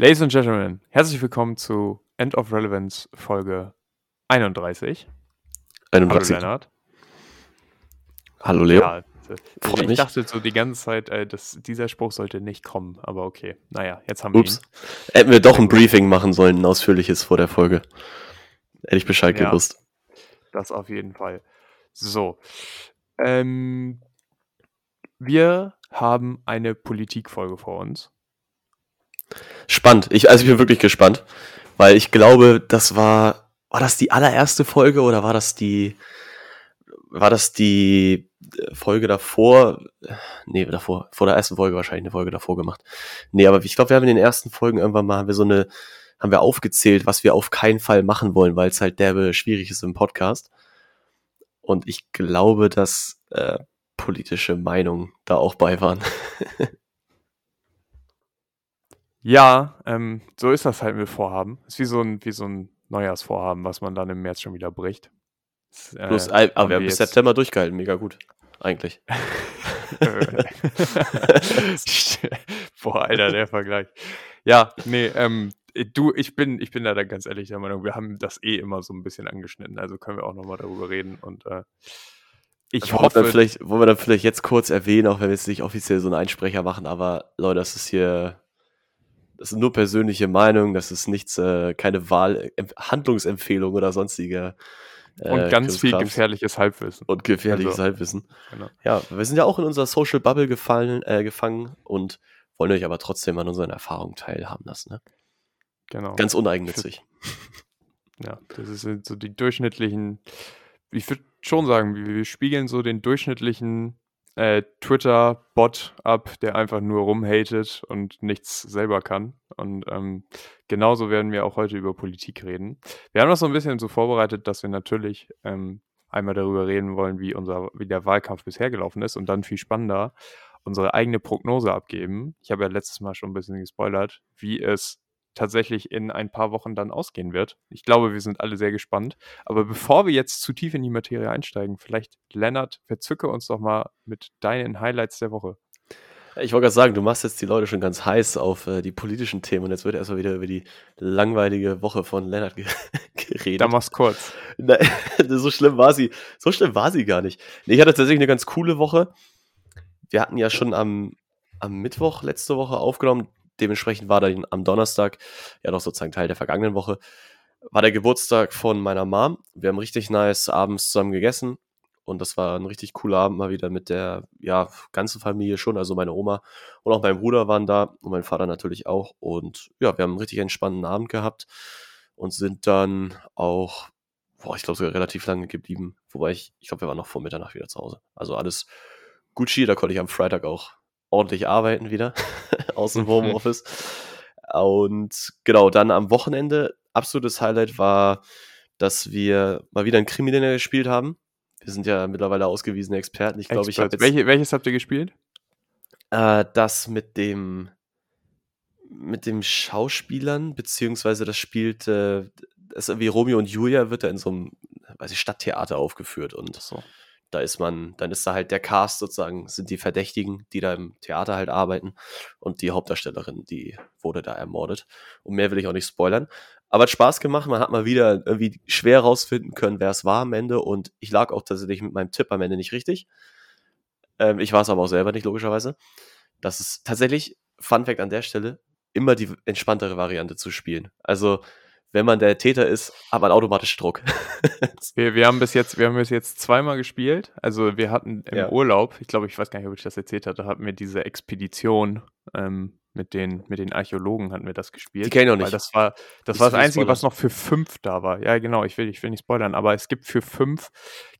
Ladies and Gentlemen, herzlich willkommen zu End of Relevance Folge 31. 31. Hallo Lennart. Hallo Leo. Ja, ich mich. dachte so die ganze Zeit, äh, dass dieser Spruch sollte nicht kommen, aber okay. Naja, jetzt haben wir Ups. ihn. Hätten wir doch ein Briefing machen sollen, ein ausführliches vor der Folge. Hätte ich Bescheid Ja. gewusst. Das auf jeden Fall. So. Ähm, wir haben eine Politikfolge vor uns. Spannend. Ich, also ich bin wirklich gespannt, weil ich glaube, das war, war das die allererste Folge oder war das die, war das die äh, Folge davor? Nee, davor, vor der ersten Folge wahrscheinlich eine Folge davor gemacht. Nee, aber ich glaube, wir haben in den ersten Folgen irgendwann mal, haben wir so eine, haben wir aufgezählt, was wir auf keinen Fall machen wollen, weil es halt derbe schwierig ist im Podcast. Und ich glaube, dass äh, politische Meinungen da auch bei waren. Ja, ähm, so ist das halt mit Vorhaben. Ist wie so ein, wie so ein Neujahrsvorhaben, was man dann im März schon wieder bricht. Das, äh, Bloß, aber haben wir haben bis September durchgehalten, mega gut. Eigentlich. Boah, Alter, der Vergleich. Ja, nee, ähm, du, ich bin, ich bin da dann ganz ehrlich der Meinung, wir haben das eh immer so ein bisschen angeschnitten, also können wir auch nochmal darüber reden und äh, ich wollen, wir dann hoffe, vielleicht, wollen wir dann vielleicht jetzt kurz erwähnen, auch wenn wir jetzt nicht offiziell so einen Einsprecher machen, aber Leute, das ist hier, das sind nur persönliche Meinungen, das ist nichts, äh, keine Wahl, Em- Handlungsempfehlung oder sonstiger. äh, und ganz viel gefährliches Halbwissen. und gefährliches Also, Halbwissen. genau. Ja, wir sind ja auch in unserer Social Bubble gefallen, äh, gefangen und wollen euch aber trotzdem an unseren Erfahrungen teilhaben lassen. Ne? Genau. Ganz uneigennützig. Ja, das sind so die durchschnittlichen, ich würde schon sagen, wir, wir spiegeln so den durchschnittlichen äh, Twitter-Bot ab, der einfach nur rumhatet und nichts selber kann. Und ähm, genauso werden wir auch heute über Politik reden. Wir haben das so ein bisschen so vorbereitet, dass wir natürlich ähm, einmal darüber reden wollen, wie, unser, wie der Wahlkampf bisher gelaufen ist und dann viel spannender unsere eigene Prognose abgeben. Ich habe ja letztes Mal schon ein bisschen gespoilert, wie es tatsächlich in ein paar Wochen dann ausgehen wird. Ich glaube, wir sind alle sehr gespannt. Aber bevor wir jetzt zu tief in die Materie einsteigen, vielleicht, Lennart, verzücke uns doch mal mit deinen Highlights der Woche. Ich wollte gerade sagen, du machst jetzt die Leute schon ganz heiß auf äh, die politischen Themen und jetzt wird erstmal wieder über die langweilige Woche von Lennart ge geredet. Da mach's kurz. Nein, so schlimm war sie. So schlimm war sie gar nicht. Nee, ich hatte tatsächlich eine ganz coole Woche. Wir hatten ja schon am, am Mittwoch letzte Woche aufgenommen. Dementsprechend war dann am Donnerstag, ja noch sozusagen Teil der vergangenen Woche, war der Geburtstag von meiner Mom. Wir haben richtig nice abends zusammen gegessen. Und das war ein richtig cooler Abend mal wieder mit der ja, ganzen Familie schon. Also meine Oma und auch mein Bruder waren da und mein Vater natürlich auch. Und ja, wir haben einen richtig entspannten Abend gehabt und sind dann auch boah, ich glaube sogar relativ lange geblieben. Wobei ich, ich glaube, wir waren noch vor Mitternacht wieder zu Hause. Also alles Gucci, da konnte ich am Freitag auch ordentlich arbeiten wieder aus dem. Homeoffice. Und genau, dann am Wochenende, absolutes Highlight war, dass wir mal wieder ein Kriminelle gespielt haben. Wir sind ja mittlerweile ausgewiesene Experten. Ich glaube, ich habe jetzt Welche, welches habt ihr gespielt? äh, das mit dem mit dem Schauspielern, beziehungsweise das spielt, äh, das irgendwie Romeo und Julia wird da in so einem, weiß ich, Stadttheater aufgeführt und So. Da ist man, dann ist da halt der Cast sozusagen, sind die Verdächtigen, die da im Theater halt arbeiten und die Hauptdarstellerin, die wurde da ermordet. Und mehr will ich auch nicht spoilern. Aber hat Spaß gemacht, man hat mal wieder irgendwie schwer rausfinden können, wer es war am Ende und ich lag auch tatsächlich mit meinem Tipp am Ende nicht richtig. Ähm, ich war es aber auch selber nicht, logischerweise. Das ist tatsächlich, Fun Fact an der Stelle, immer die entspanntere Variante zu spielen. Also, wenn man der Täter ist, hat man automatisch Druck. Wir, wir haben bis jetzt, wir haben bis jetzt zweimal gespielt. Also wir hatten im Ja. Urlaub, ich glaube, ich weiß gar nicht, ob ich das erzählt hatte, hatten wir diese Expedition ähm, mit den, mit den Archäologen hatten wir das gespielt. Die kenn ich noch Weil nicht. das war, das war das Einzige, was spoilern. noch für fünf da war. Ja, genau, ich will, ich will nicht spoilern, aber es gibt für fünf,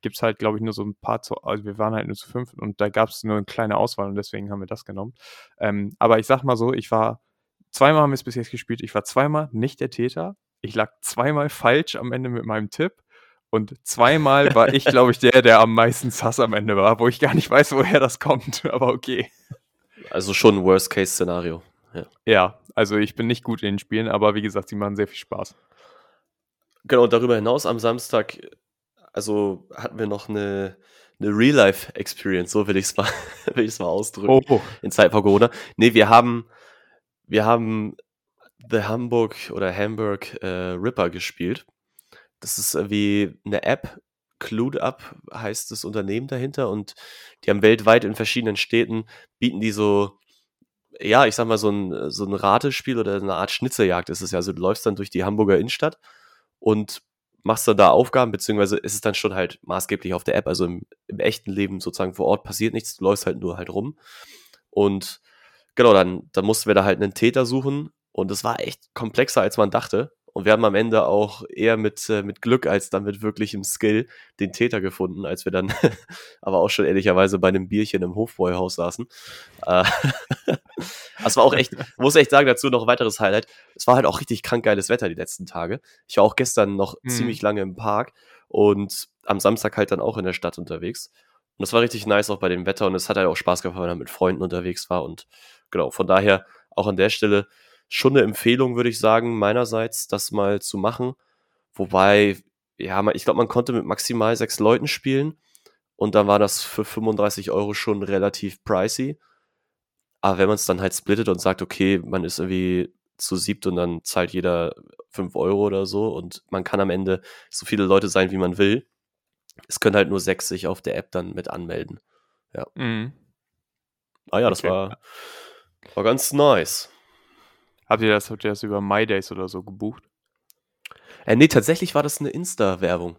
gibt es halt, glaube ich, nur so ein paar, zu, also wir waren halt nur zu fünf und da gab es nur eine kleine Auswahl und deswegen haben wir das genommen. Ähm, aber ich sag mal so, ich war, zweimal haben wir es bis jetzt gespielt, ich war zweimal nicht der Täter, ich lag zweimal falsch am Ende mit meinem Tipp und zweimal war ich, glaube ich, der, der am meisten Sass am Ende war, wo ich gar nicht weiß, woher das kommt, aber okay. Also schon ein Worst-Case-Szenario. Ja. Ja, also ich bin nicht gut in den Spielen, aber wie gesagt, sie machen sehr viel Spaß. Genau, und darüber hinaus am Samstag, also hatten wir noch eine, eine Real-Life-Experience, so will ich es mal, will mal ausdrücken. Oh, in Zeit vor Corona. Nee, wir haben, wir haben The Hamburg oder Hamburg äh, Ripper gespielt. Das ist äh, wie eine App, Clued Up heißt das Unternehmen dahinter und die haben weltweit in verschiedenen Städten, bieten die so, ja, ich sag mal, so ein, so ein Ratespiel oder eine Art Schnitzerjagd ist es ja. Also du läufst dann durch die Hamburger Innenstadt und machst dann da Aufgaben, beziehungsweise ist es dann schon halt maßgeblich auf der App, also im, im echten Leben sozusagen vor Ort passiert nichts, du läufst halt nur halt rum. Und genau, dann, dann mussten wir da halt einen Täter suchen und es war echt komplexer, als man dachte. Und wir haben am Ende auch eher mit, äh, mit Glück als dann mit wirklichem Skill den Täter gefunden, als wir dann aber auch schon ehrlicherweise bei einem Bierchen im Hofbräuhaus saßen. Äh, das war auch echt, muss echt sagen, dazu noch ein weiteres Highlight. Es war halt auch richtig krank geiles Wetter die letzten Tage. Ich war auch gestern noch mhm. ziemlich lange im Park und am Samstag halt dann auch in der Stadt unterwegs. Und das war richtig nice auch bei dem Wetter und es hat halt auch Spaß gemacht, wenn man mit Freunden unterwegs war. Und genau, von daher auch an der Stelle schon eine Empfehlung, würde ich sagen, meinerseits, das mal zu machen. Wobei, ja, ich glaube, man konnte mit maximal sechs Leuten spielen und dann war das für 35 Euro schon relativ pricey. Aber wenn man es dann halt splittet und sagt, okay, man ist irgendwie zu siebt und dann zahlt jeder 5 Euro oder so und man kann am Ende so viele Leute sein, wie man will. Es können halt nur sechs sich auf der App dann mit anmelden. Ja. Mhm. Ah ja, das okay. war, war ganz nice. Habt ihr das, habt ihr das über MyDays oder so gebucht? Äh, nee, tatsächlich war das eine Insta-Werbung,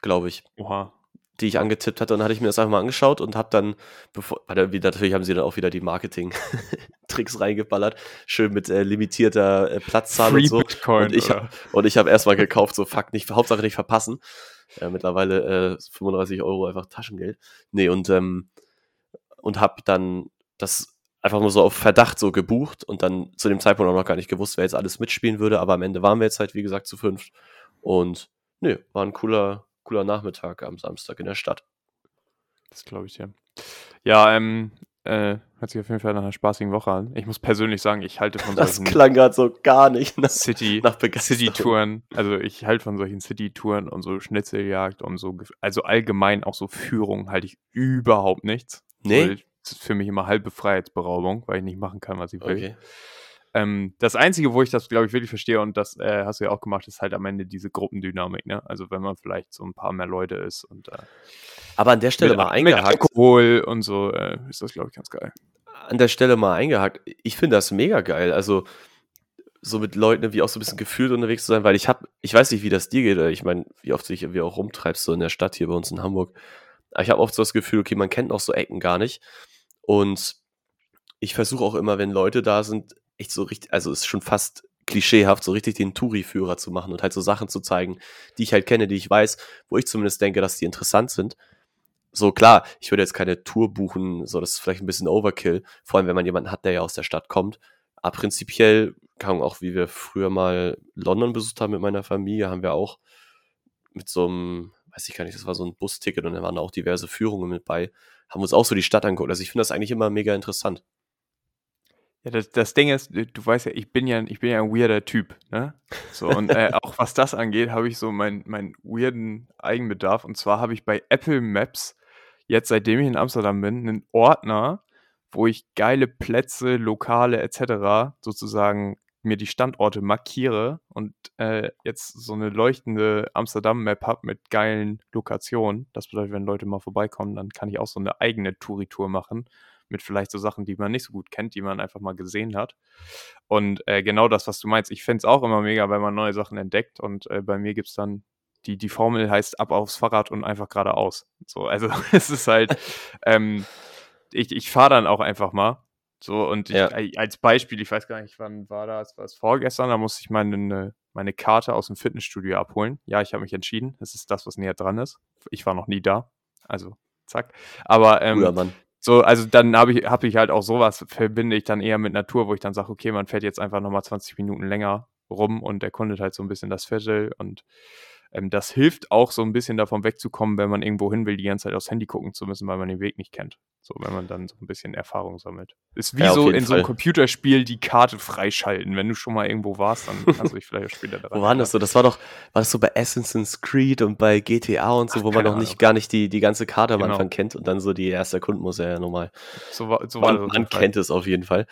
glaube ich. Oha. Die ich angetippt hatte und dann hatte ich mir das einfach mal angeschaut und habe dann, bevor, natürlich haben sie dann auch wieder die Marketing-Tricks reingeballert, schön mit äh, limitierter äh, Platzzahl Free und so. Bitcoin, und ich habe und ich habe erstmal gekauft, so fuck nicht, Hauptsache nicht verpassen. Äh, mittlerweile äh, 35 Euro einfach Taschengeld. Nee, und ähm, und habe dann das einfach nur so auf Verdacht so gebucht und dann zu dem Zeitpunkt auch noch gar nicht gewusst, wer jetzt alles mitspielen würde, aber am Ende waren wir jetzt halt, wie gesagt, zu fünf. Und nö, war ein cooler, cooler Nachmittag am Samstag in der Stadt. Das glaube ich ja. Ja, ähm, äh, hört sich auf jeden Fall nach einer spaßigen Woche an. Ich muss persönlich sagen, ich halte von solchen. Das klang gerade so gar nicht nach City, nach City-Touren. Also ich halte von solchen City-Touren und so Schnitzeljagd und so, also allgemein auch so Führung halte ich überhaupt nichts. Nee für mich immer halbe Freiheitsberaubung, weil ich nicht machen kann, was ich will. Okay. Ähm, das Einzige, wo ich das, glaube ich, wirklich verstehe, und das äh, hast du ja auch gemacht, ist halt am Ende diese Gruppendynamik, ne? Also wenn man vielleicht so ein paar mehr Leute ist und äh, Aber an der Stelle mit, mal eingehakt. Mit Alkohol und so, äh, ist das, glaube ich, ganz geil. An der Stelle mal eingehakt. Ich finde das mega geil. Also so mit Leuten wie auch so ein bisschen gefühlt unterwegs zu sein, weil ich habe, ich weiß nicht, wie das dir geht, ich meine, wie oft du dich irgendwie auch rumtreibst, so in der Stadt hier bei uns in Hamburg. Aber ich habe oft so das Gefühl, okay, man kennt auch so Ecken gar nicht. Und ich versuche auch immer, wenn Leute da sind, echt so richtig, also ist schon fast klischeehaft, so richtig den Touri-Führer zu machen und halt so Sachen zu zeigen, die ich halt kenne, die ich weiß, wo ich zumindest denke, dass die interessant sind. So klar, ich würde jetzt keine Tour buchen, so das ist vielleicht ein bisschen Overkill, vor allem wenn man jemanden hat, der ja aus der Stadt kommt. Aber prinzipiell kann auch, wie wir früher mal London besucht haben mit meiner Familie, haben wir auch mit so einem, weiß ich gar nicht, das war so ein Busticket und da waren auch diverse Führungen mit bei haben uns auch so die Stadt angeguckt. Also ich finde das eigentlich immer mega interessant. Ja, das, das Ding ist, du, weißt ja, ich bin ja, ich bin ja ein weirder Typ, ne? So, und äh, auch was das angeht, habe ich so meinen mein weirden Eigenbedarf. Und zwar habe ich bei Apple Maps jetzt, seitdem ich in Amsterdam bin, einen Ordner, wo ich geile Plätze, Lokale etc. sozusagen mir die Standorte markiere und äh, jetzt so eine leuchtende Amsterdam-Map habe mit geilen Lokationen. Das bedeutet, wenn Leute mal vorbeikommen, dann kann ich auch so eine eigene Touri-Tour machen mit vielleicht so Sachen, die man nicht so gut kennt, die man einfach mal gesehen hat. Und äh, genau das, was du meinst, ich finde es auch immer mega, wenn man neue Sachen entdeckt und äh, bei mir gibt es dann die, die Formel heißt ab aufs Fahrrad und einfach geradeaus. So, also es ist halt, ähm, ich, ich fahre dann auch einfach mal so, und ich, ja. als Beispiel, ich weiß gar nicht, wann war das, war es vorgestern, da musste ich meine, meine Karte aus dem Fitnessstudio abholen. Ja, ich habe mich entschieden. Das ist das, was näher dran ist. Ich war noch nie da. Also, zack. Aber ähm, Mann. so, also dann habe ich, hab ich halt auch sowas, verbinde ich dann eher mit Natur, wo ich dann sage, okay, man fährt jetzt einfach nochmal 20 Minuten länger rum und erkundet halt so ein bisschen das Viertel und ähm, das hilft auch so ein bisschen davon wegzukommen, wenn man irgendwo hin will, die ganze Zeit aufs Handy gucken zu müssen, weil man den Weg nicht kennt. So, wenn man dann so ein bisschen Erfahrung sammelt. Ist wie ja, so in Fall. so einem Computerspiel die Karte freischalten. Wenn du schon mal irgendwo warst, dann kannst du dich vielleicht auch später daran. Wo war das so? Das war doch, war das so bei Assassin's Creed und bei GTA und so, Ach, wo man noch nicht gar nicht die, die ganze Karte am genau. Anfang kennt und dann so die erste erkunden muss er ja normal. So war, so war man, man kennt es auf jeden Fall.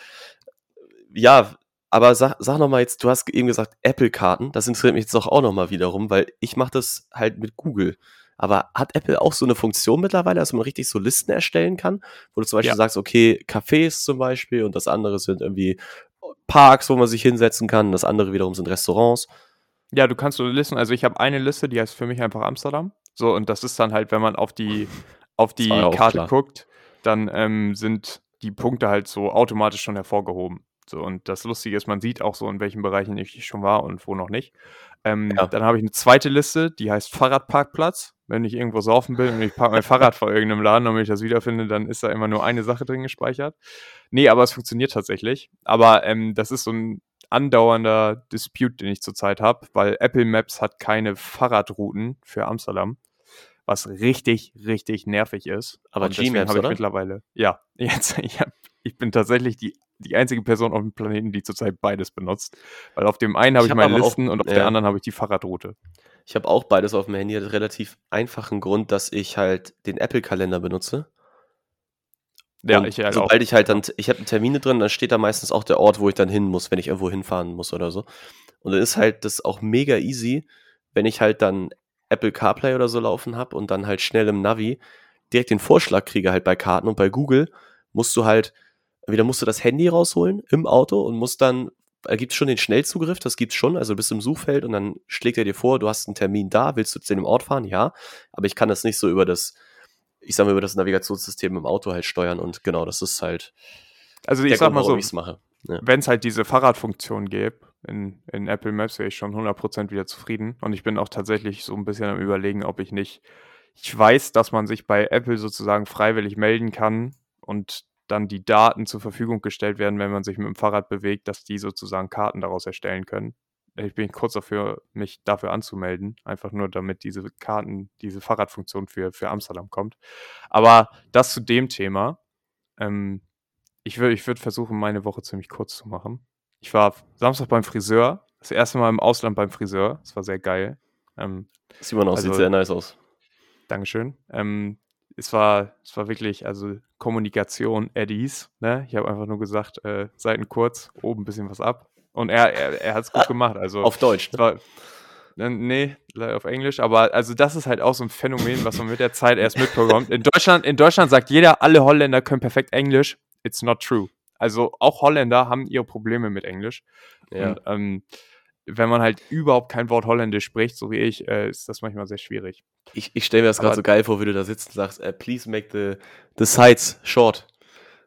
Ja, Aber sag, sag noch mal jetzt, du hast eben gesagt Apple-Karten. Das interessiert mich jetzt auch, auch noch mal wiederum, weil ich mache das halt mit Google. Aber hat Apple auch so eine Funktion mittlerweile, dass man richtig so Listen erstellen kann, wo du zum Beispiel Ja. sagst, okay, Cafés zum Beispiel und das andere sind irgendwie Parks, wo man sich hinsetzen kann, das andere wiederum sind Restaurants. Ja, du kannst so Listen, also ich habe eine Liste, die heißt für mich einfach Amsterdam. So, und das ist dann halt, wenn man auf die, auf die Karte klar. guckt, dann ähm, sind die Punkte halt so automatisch schon hervorgehoben. So, und das Lustige ist, man sieht auch so, in welchen Bereichen ich schon war und wo noch nicht. Ähm, Ja. Dann habe ich eine zweite Liste, die heißt Fahrradparkplatz. Wenn ich irgendwo saufen will und ich parke mein Fahrrad vor irgendeinem Laden, damit ich das wiederfinde, dann ist da immer nur eine Sache drin gespeichert. Nee, aber es funktioniert tatsächlich. Aber ähm, das ist so ein andauernder Dispute, den ich zurzeit habe, weil Apple Maps hat keine Fahrradrouten für Amsterdam, was richtig, richtig nervig ist. Aber Und Gmaps, habe ich oder? mittlerweile, ja, jetzt, hab, ich bin tatsächlich die, die einzige Person auf dem Planeten, die zurzeit beides benutzt. Weil auf dem einen habe Ich ich, hab meine aber auch- Listen und auf ja. der anderen habe ich die Fahrradroute. Ich habe auch beides auf dem Handy, hat relativ einfachen Grund, dass ich halt den Apple-Kalender benutze. Ja, Und ich halt auch. sobald ich halt dann, ich habe Termine drin, dann steht da meistens auch der Ort, wo ich dann hin muss, wenn ich irgendwo hinfahren muss oder so. Und dann ist halt das auch mega easy, wenn ich halt dann Apple CarPlay oder so laufen habe und dann halt schnell im Navi direkt den Vorschlag kriege halt bei Karten und bei Google musst du halt, wieder musst du das Handy rausholen im Auto und musst dann, da gibt es schon den Schnellzugriff, das gibt's schon, also du bist im Suchfeld und dann schlägt er dir vor, du hast einen Termin da, willst du zu dem Ort fahren? Ja, aber ich kann das nicht so über das, ich sag mal, über das Navigationssystem im Auto halt steuern und genau, das ist halt Also ich sag Grund, mal so, ich's mache. Ja. wenn es halt diese Fahrradfunktion gäbe in, in Apple Maps, wäre ich schon 100% wieder zufrieden. Und ich bin auch tatsächlich so ein bisschen am überlegen, ob ich nicht, ich weiß, dass man sich bei Apple sozusagen freiwillig melden kann und dann die Daten zur Verfügung gestellt werden, wenn man sich mit dem Fahrrad bewegt, dass die sozusagen Karten daraus erstellen können. Ich bin kurz dafür, mich dafür anzumelden, einfach nur damit diese Karten, diese Fahrradfunktion für, für Amsterdam kommt. Aber das zu dem Thema. Ähm, ich würde ich würd versuchen, meine Woche ziemlich kurz zu machen. Ich war Samstag beim Friseur, das erste Mal im Ausland beim Friseur. Das war sehr geil. Ähm, Simon auch, Also- sieht sehr nice aus. Dankeschön. Ähm, es war, es war wirklich, also Kommunikation, Eddies. Ne? Ich habe einfach nur gesagt, äh, Seiten kurz, oben ein bisschen was ab. Und er, er, er hat es gut gemacht. Also Auf Deutsch, ne? war, äh, nee, auf Englisch, aber also das ist halt auch so ein Phänomen, was man mit der Zeit erst mitbekommt. In Deutschland, in Deutschland sagt jeder, alle Holländer können perfekt Englisch. It's not true. Also auch Holländer haben ihre Probleme mit Englisch. Ja. Und ähm, wenn man halt überhaupt kein Wort Holländisch spricht, so wie ich, äh, ist das manchmal sehr schwierig. Ich, ich stelle mir das gerade so geil vor, wie du da sitzt und sagst, äh, please make the, the sides short.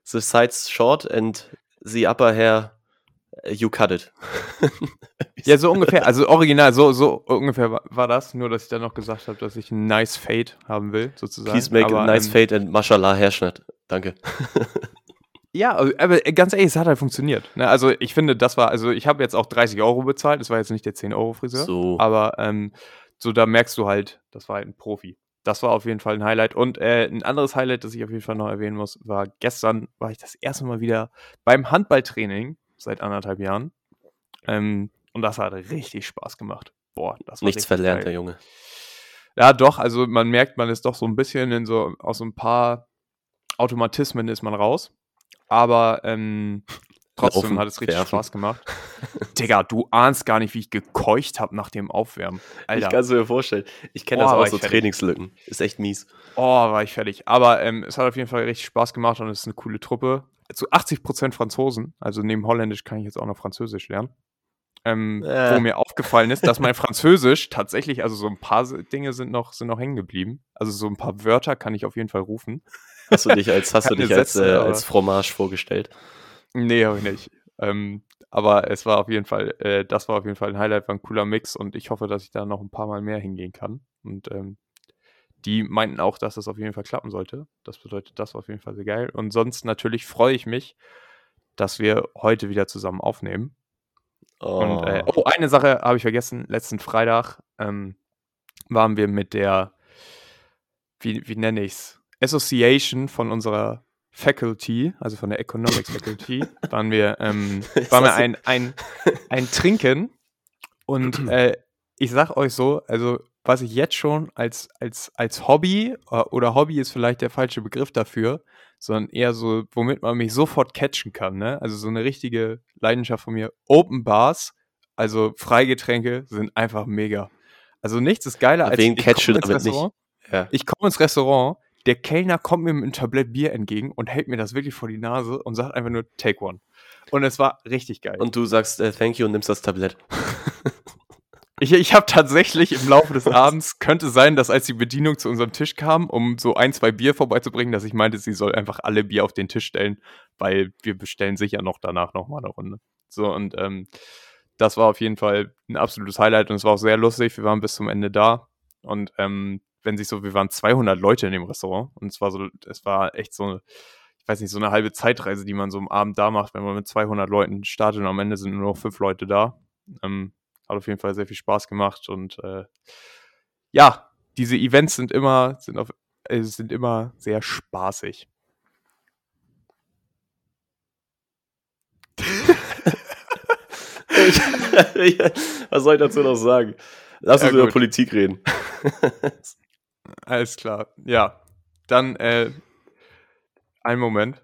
The sides short and the upper hair, äh, you cut it. Ja, so ungefähr, also original, so, so ungefähr war, war das, nur dass ich dann noch gesagt habe, dass ich ein nice Fade haben will, sozusagen. Please make Aber, a nice ähm, fade and mashallah Hairschnitt. Danke. Ja, aber ganz ehrlich, es hat halt funktioniert. Ne? Also ich finde, das war, also ich habe jetzt auch 30 Euro bezahlt, das war jetzt nicht der 10 Euro Friseur, So. aber ähm, so da merkst du halt, das war halt ein Profi. Das war auf jeden Fall ein Highlight. Und äh, ein anderes Highlight, das ich auf jeden Fall noch erwähnen muss, war gestern war ich das erste Mal wieder beim Handballtraining seit anderthalb Jahren. Ähm, und das hat richtig Spaß gemacht. Boah, das war Nichts verlernt, geil. der Junge. Ja, doch, also man merkt, man ist doch so ein bisschen in so, aus so ein paar Automatismen ist man raus. Aber ähm, trotzdem Laufen, hat es richtig werfen. Spaß gemacht. Digga, du ahnst gar nicht, wie ich gekeucht habe nach dem Aufwärmen. Ich Alter, kann es mir vorstellen. Ich kenne Boah, das auch, ich so fertig. Trainingslücken. Ist echt mies. oh, war ich fertig. Aber ähm, es hat auf jeden Fall richtig Spaß gemacht und es ist eine coole Truppe. Zu 80% Franzosen, also neben Holländisch kann ich jetzt auch noch Französisch lernen. Ähm, Äh. Wo mir aufgefallen ist, dass mein Französisch tatsächlich, also so ein paar Dinge sind noch, sind noch hängen geblieben. Also so ein paar Wörter kann ich auf jeden Fall rufen. Hast du dich als, hast du dich als, Sätze, äh, als Fromage vorgestellt? Nee, habe ich nicht. Ähm, aber es war auf jeden Fall, äh, das war auf jeden Fall ein Highlight, war ein cooler Mix und ich hoffe, dass ich da noch ein paar Mal mehr hingehen kann. Und ähm, die meinten auch, dass das auf jeden Fall klappen sollte. Das bedeutet, das war auf jeden Fall sehr geil. Und sonst natürlich freue ich mich, dass wir heute wieder zusammen aufnehmen. Oh. Und äh, oh, eine Sache habe ich vergessen. Letzten Freitag ähm, waren wir mit der, wie, wie nenne ich es, Association von unserer Faculty, also von der Economics Faculty, waren wir, ähm, waren wir ein, ein, ein Trinken. Und äh, ich sag euch so, also was ich jetzt schon als, als, als Hobby, äh, oder Hobby ist vielleicht der falsche Begriff dafür, sondern eher so, womit man mich sofort catchen kann, ne? Also so eine richtige Leidenschaft von mir. Open Bars, also Freigetränke, sind einfach mega. Also nichts ist geiler als Wen ich komme ins damit nicht? Restaurant. Ja. Ich komme ins Restaurant, der Kellner kommt mir mit einem Tablett Bier entgegen und hält mir das wirklich vor die Nase und sagt einfach nur Take one. Und es war richtig geil. Und du sagst äh, Thank you und nimmst das Tablett. Ich, ich habe tatsächlich im Laufe des Abends, könnte sein, dass als die Bedienung zu unserem Tisch kam, um so ein, zwei Bier vorbeizubringen, dass ich meinte, sie soll einfach alle Bier auf den Tisch stellen, weil wir bestellen sicher noch danach nochmal eine Runde. So, und ähm, das war auf jeden Fall ein absolutes Highlight und es war auch sehr lustig. Wir waren bis zum Ende da und ähm, wenn sich so, wir waren 200 Leute in dem Restaurant und es war so, es war echt so eine, ich weiß nicht, so eine halbe Zeitreise, die man so am Abend da macht, wenn man mit 200 Leuten startet und am Ende sind nur noch fünf Leute da. Ähm, hat auf jeden Fall sehr viel Spaß gemacht und äh, ja, diese Events sind immer, sind, auf, äh, sind immer sehr spaßig. Was soll ich dazu noch sagen? Lass Ja, uns über gut. Politik reden. Alles klar. Ja, dann äh, einen Moment.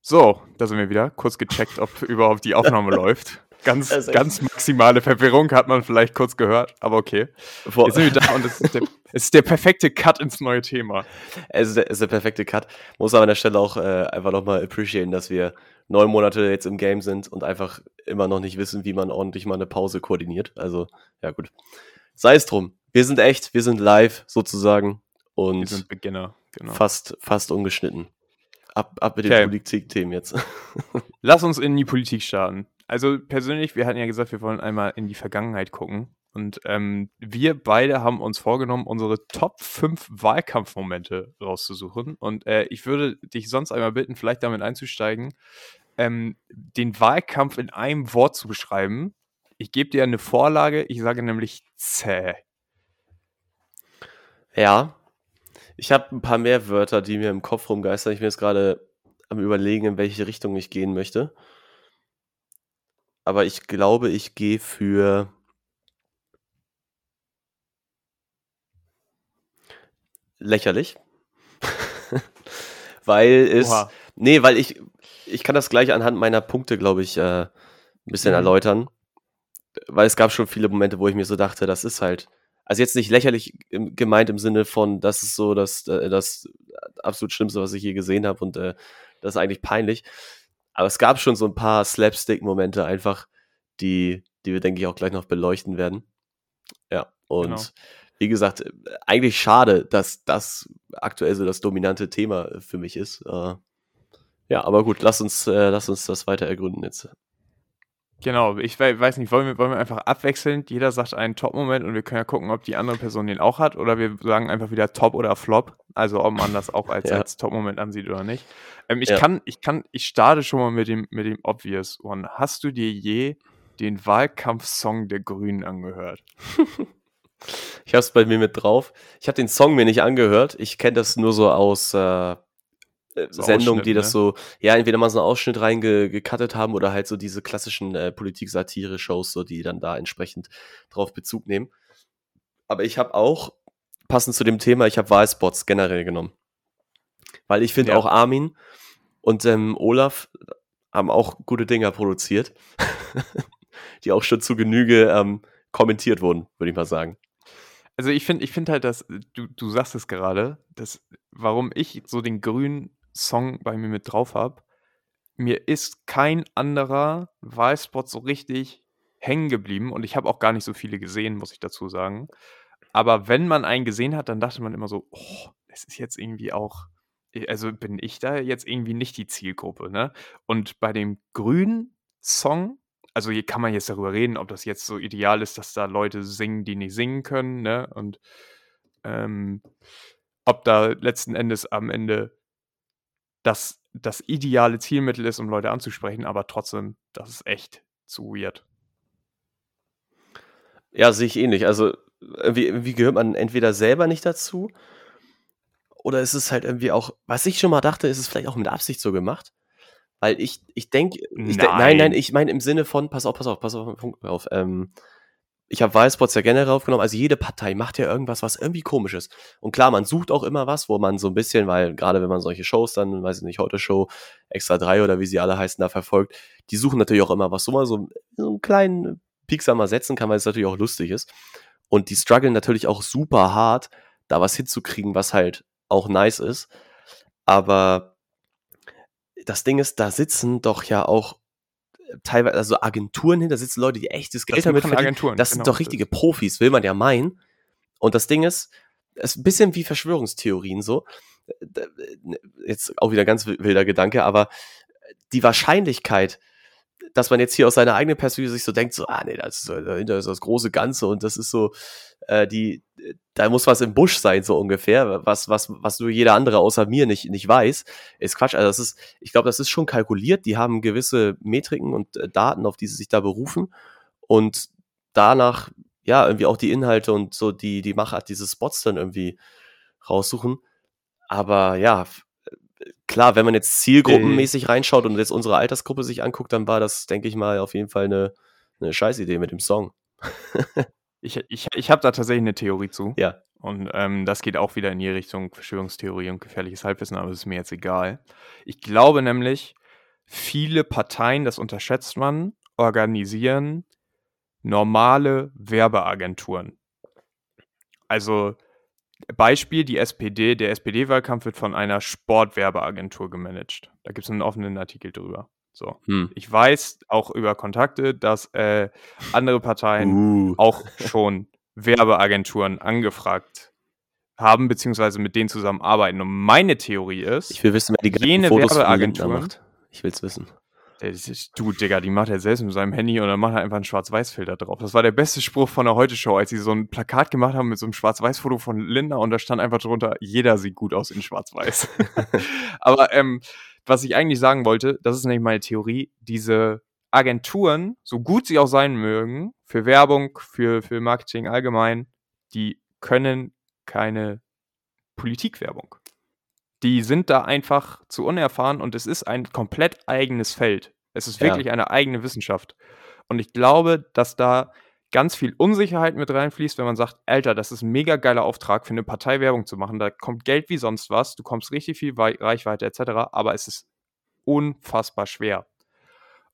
So, da sind wir wieder. Kurz gecheckt, ob überhaupt die Aufnahme läuft. Ganz, echt- ganz maximale Verwirrung hat man vielleicht kurz gehört, aber okay. Vor, Jetzt sind wir da und es ist, der, es ist der perfekte Cut ins neue Thema. es, ist der, es ist der perfekte Cut. Muss aber an der Stelle auch äh, einfach nochmal appreciaten, dass wir neun Monate jetzt im Game sind und einfach immer noch nicht wissen, wie man ordentlich mal eine Pause koordiniert. Also, ja gut. Sei es drum. Wir sind echt, wir sind live sozusagen Wir und sind Beginner. Genau. fast, fast ungeschnitten. Ab, ab mit den Okay. Politikthemen jetzt. Lass uns in die Politik starten. Also persönlich, wir hatten ja gesagt, wir wollen einmal in die Vergangenheit gucken. Und ähm, wir beide haben uns vorgenommen, unsere Top 5 Wahlkampfmomente rauszusuchen. Und äh, ich würde dich sonst einmal bitten, vielleicht damit einzusteigen, ähm, den Wahlkampf in einem Wort zu beschreiben. Ich gebe dir eine Vorlage, ich sage nämlich zäh. Ja. Ich habe ein paar mehr Wörter, die mir im Kopf rumgeistern. Ich bin jetzt gerade am überlegen, in welche Richtung ich gehen möchte. Aber ich glaube, ich gehe für lächerlich. weil es. Oha. Nee, weil ich. Ich kann das gleich anhand meiner Punkte, glaube ich, äh, ein bisschen Mhm. erläutern. Weil es gab schon viele Momente, wo ich mir so dachte, das ist halt. Also jetzt nicht lächerlich gemeint im Sinne von, das ist so das, äh, das absolut Schlimmste, was ich je gesehen habe und äh, das ist eigentlich peinlich. Aber es gab schon so ein paar Slapstick-Momente einfach, die, die wir, denke ich, auch gleich noch beleuchten werden. Ja, und Genau. wie gesagt, äh, eigentlich schade, dass das aktuell so das dominante Thema für mich ist. Äh, ja, aber gut, lass uns, äh, lass uns das weiter ergründen jetzt. Genau, ich we- weiß nicht, wollen wir, wollen wir einfach abwechselnd, jeder sagt einen Top-Moment und wir können ja gucken, ob die andere Person den auch hat oder wir sagen einfach wieder Top oder Flop, also ob man das auch als, Ja. als Top-Moment ansieht oder nicht. Ähm, ich Ja. kann, ich kann, ich starte schon mal mit dem, mit dem Obvious One. Hast du dir je den Wahlkampfsong der Grünen angehört? Ich habe es bei mir mit drauf. Ich habe den Song mir nicht angehört. Ich kenne das nur so aus äh, So Sendungen, die das ne? so, ja, entweder mal so einen Ausschnitt reingecuttet haben oder halt so diese klassischen äh, Politik-Satire-Shows, so die dann da entsprechend drauf Bezug nehmen. Aber ich habe auch, passend zu dem Thema, ich habe Wahlspots generell genommen. Weil ich finde Ja. auch Armin und ähm, Olaf haben auch gute Dinger produziert, die auch schon zu Genüge ähm, kommentiert wurden, würde ich mal sagen. Also ich finde ich finde halt, dass, du, du sagst es gerade, dass, warum ich so den grünen Song bei mir mit drauf habe, mir ist kein anderer Wahlspot so richtig hängen geblieben und ich habe auch gar nicht so viele gesehen, muss ich dazu sagen. Aber wenn man einen gesehen hat, dann dachte man immer so, oh, es ist jetzt irgendwie auch, also bin ich da jetzt irgendwie nicht die Zielgruppe, ne? Und bei dem grünen Song, also hier kann man jetzt darüber reden, ob das jetzt so ideal ist, dass da Leute singen, die nicht singen können, ne? Und ähm, ob da letzten Endes am Ende das, das ideale Zielmittel ist, um Leute anzusprechen, aber trotzdem, das ist echt zu weird. Ja, sehe ich ähnlich. Also, irgendwie, irgendwie gehört man entweder selber nicht dazu oder ist es halt irgendwie auch, was ich schon mal dachte, ist es vielleicht auch mit Absicht so gemacht? Weil ich, ich denke, ich denk, nein, nein, Nein. ich meine im Sinne von, pass auf, pass auf, pass auf, auf. Ähm, ich habe Wahlspots ja generell aufgenommen, also jede Partei macht ja irgendwas, was irgendwie komisch ist. Und klar, man sucht auch immer was, wo man so ein bisschen, weil gerade wenn man solche Shows dann, weiß ich nicht, heute Show, Extra 3 oder wie sie alle heißen, da verfolgt, die suchen natürlich auch immer was, wo man so, so einen kleinen Piekser mal setzen kann, weil es natürlich auch lustig ist. Und die strugglen natürlich auch super hart, da was hinzukriegen, was halt auch nice ist. Aber das Ding ist, da sitzen doch ja auch teilweise also Agenturen hinter sitzen Leute, die echtes Geld damit verdienen. Agenturen, das sind genau, doch richtige Profis, will man ja meinen. Und das Ding ist, es ist ein bisschen wie Verschwörungstheorien so. Jetzt auch wieder ganz wilder Gedanke, aber die Wahrscheinlichkeit, dass man jetzt hier aus seiner eigenen Perspektive sich so denkt, so, ah nee, das ist, dahinter ist das große Ganze und das ist so, äh, die, da muss was im Busch sein, so ungefähr, was, was, was nur jeder andere außer mir nicht, nicht weiß, ist Quatsch. Also das ist, ich glaube, das ist schon kalkuliert. Die haben gewisse Metriken und äh, Daten, auf die sie sich da berufen und danach, ja, irgendwie auch die Inhalte und so die, die Machart dieses Spots dann irgendwie raussuchen. Aber ja, klar, wenn man jetzt zielgruppenmäßig reinschaut und jetzt unsere Altersgruppe sich anguckt, dann war das, denke ich mal, auf jeden Fall eine, eine Scheißidee mit dem Song. ich ich, ich habe da tatsächlich eine Theorie zu. Ja. Und ähm, das geht auch wieder in die Richtung Verschwörungstheorie und gefährliches Halbwissen, aber das ist mir jetzt egal. Ich glaube nämlich, viele Parteien, das unterschätzt man, organisieren normale Werbeagenturen. Also Beispiel, die SPD, der SPD-Wahlkampf wird von einer Sportwerbeagentur gemanagt. Da gibt es einen offenen Artikel drüber. So. Hm. Ich weiß auch über Kontakte, dass äh, andere Parteien uh. auch schon Werbeagenturen angefragt haben, beziehungsweise mit denen zusammenarbeiten. Und meine Theorie ist, ich will wissen, wer die jene Fotos Werbeagenturen macht. Ich will es wissen. Du, Digga, die macht er selbst mit seinem Handy und dann macht er einfach einen Schwarz-Weiß-Filter drauf. Das war der beste Spruch von der Heute-Show, als sie so ein Plakat gemacht haben mit so einem Schwarz-Weiß-Foto von Linda und da stand einfach drunter, jeder sieht gut aus in Schwarz-Weiß. Aber ähm, was ich eigentlich sagen wollte, das ist nämlich meine Theorie, diese Agenturen, so gut sie auch sein mögen, für Werbung, für, für Marketing allgemein, die können keine Politikwerbung die sind da einfach zu unerfahren und es ist ein komplett eigenes Feld. Es ist wirklich ja. eine eigene Wissenschaft. Und ich glaube, dass da ganz viel Unsicherheit mit reinfließt, wenn man sagt, Alter, das ist ein mega geiler Auftrag für eine Partei Werbung zu machen. Da kommt Geld wie sonst was, du kommst richtig viel Reichweite etc., aber es ist unfassbar schwer.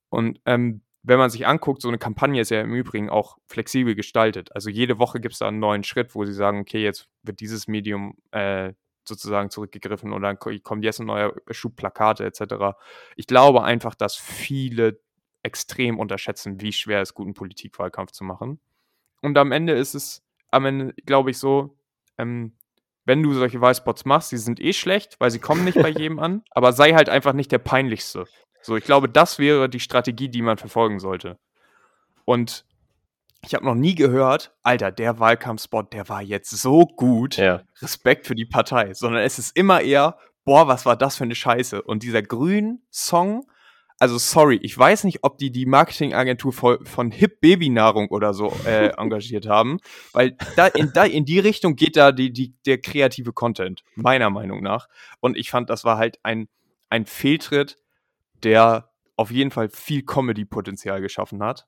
Und ähm, wenn man sich anguckt, so eine Kampagne ist ja im Übrigen auch flexibel gestaltet. Also jede Woche gibt es da einen neuen Schritt, wo sie sagen, okay, jetzt wird dieses Medium äh, sozusagen zurückgegriffen und dann kommt jetzt ein neuer Schub Plakate etc. Ich glaube einfach, dass viele extrem unterschätzen, wie schwer es ist, guten Politikwahlkampf zu machen. Und am Ende ist es, am Ende glaube ich so, ähm, wenn du solche Wahlspots machst, die sind eh schlecht, weil sie kommen nicht bei jedem an, aber sei halt einfach nicht der peinlichste. So, ich glaube, das wäre die Strategie, die man verfolgen sollte. Und ich habe noch nie gehört, Alter, der Wahlkampfspot, der war jetzt so gut. Ja. Respekt für die Partei. Sondern es ist immer eher, boah, was war das für eine Scheiße. Und dieser grünen Song, also sorry, ich weiß nicht, ob die die Marketingagentur von Hip Baby Nahrung oder so äh, engagiert haben, weil da in, da in die Richtung geht da die, die, der kreative Content, meiner Meinung nach. Und ich fand, das war halt ein, ein Fehltritt, der auf jeden Fall viel Comedy-Potenzial geschaffen hat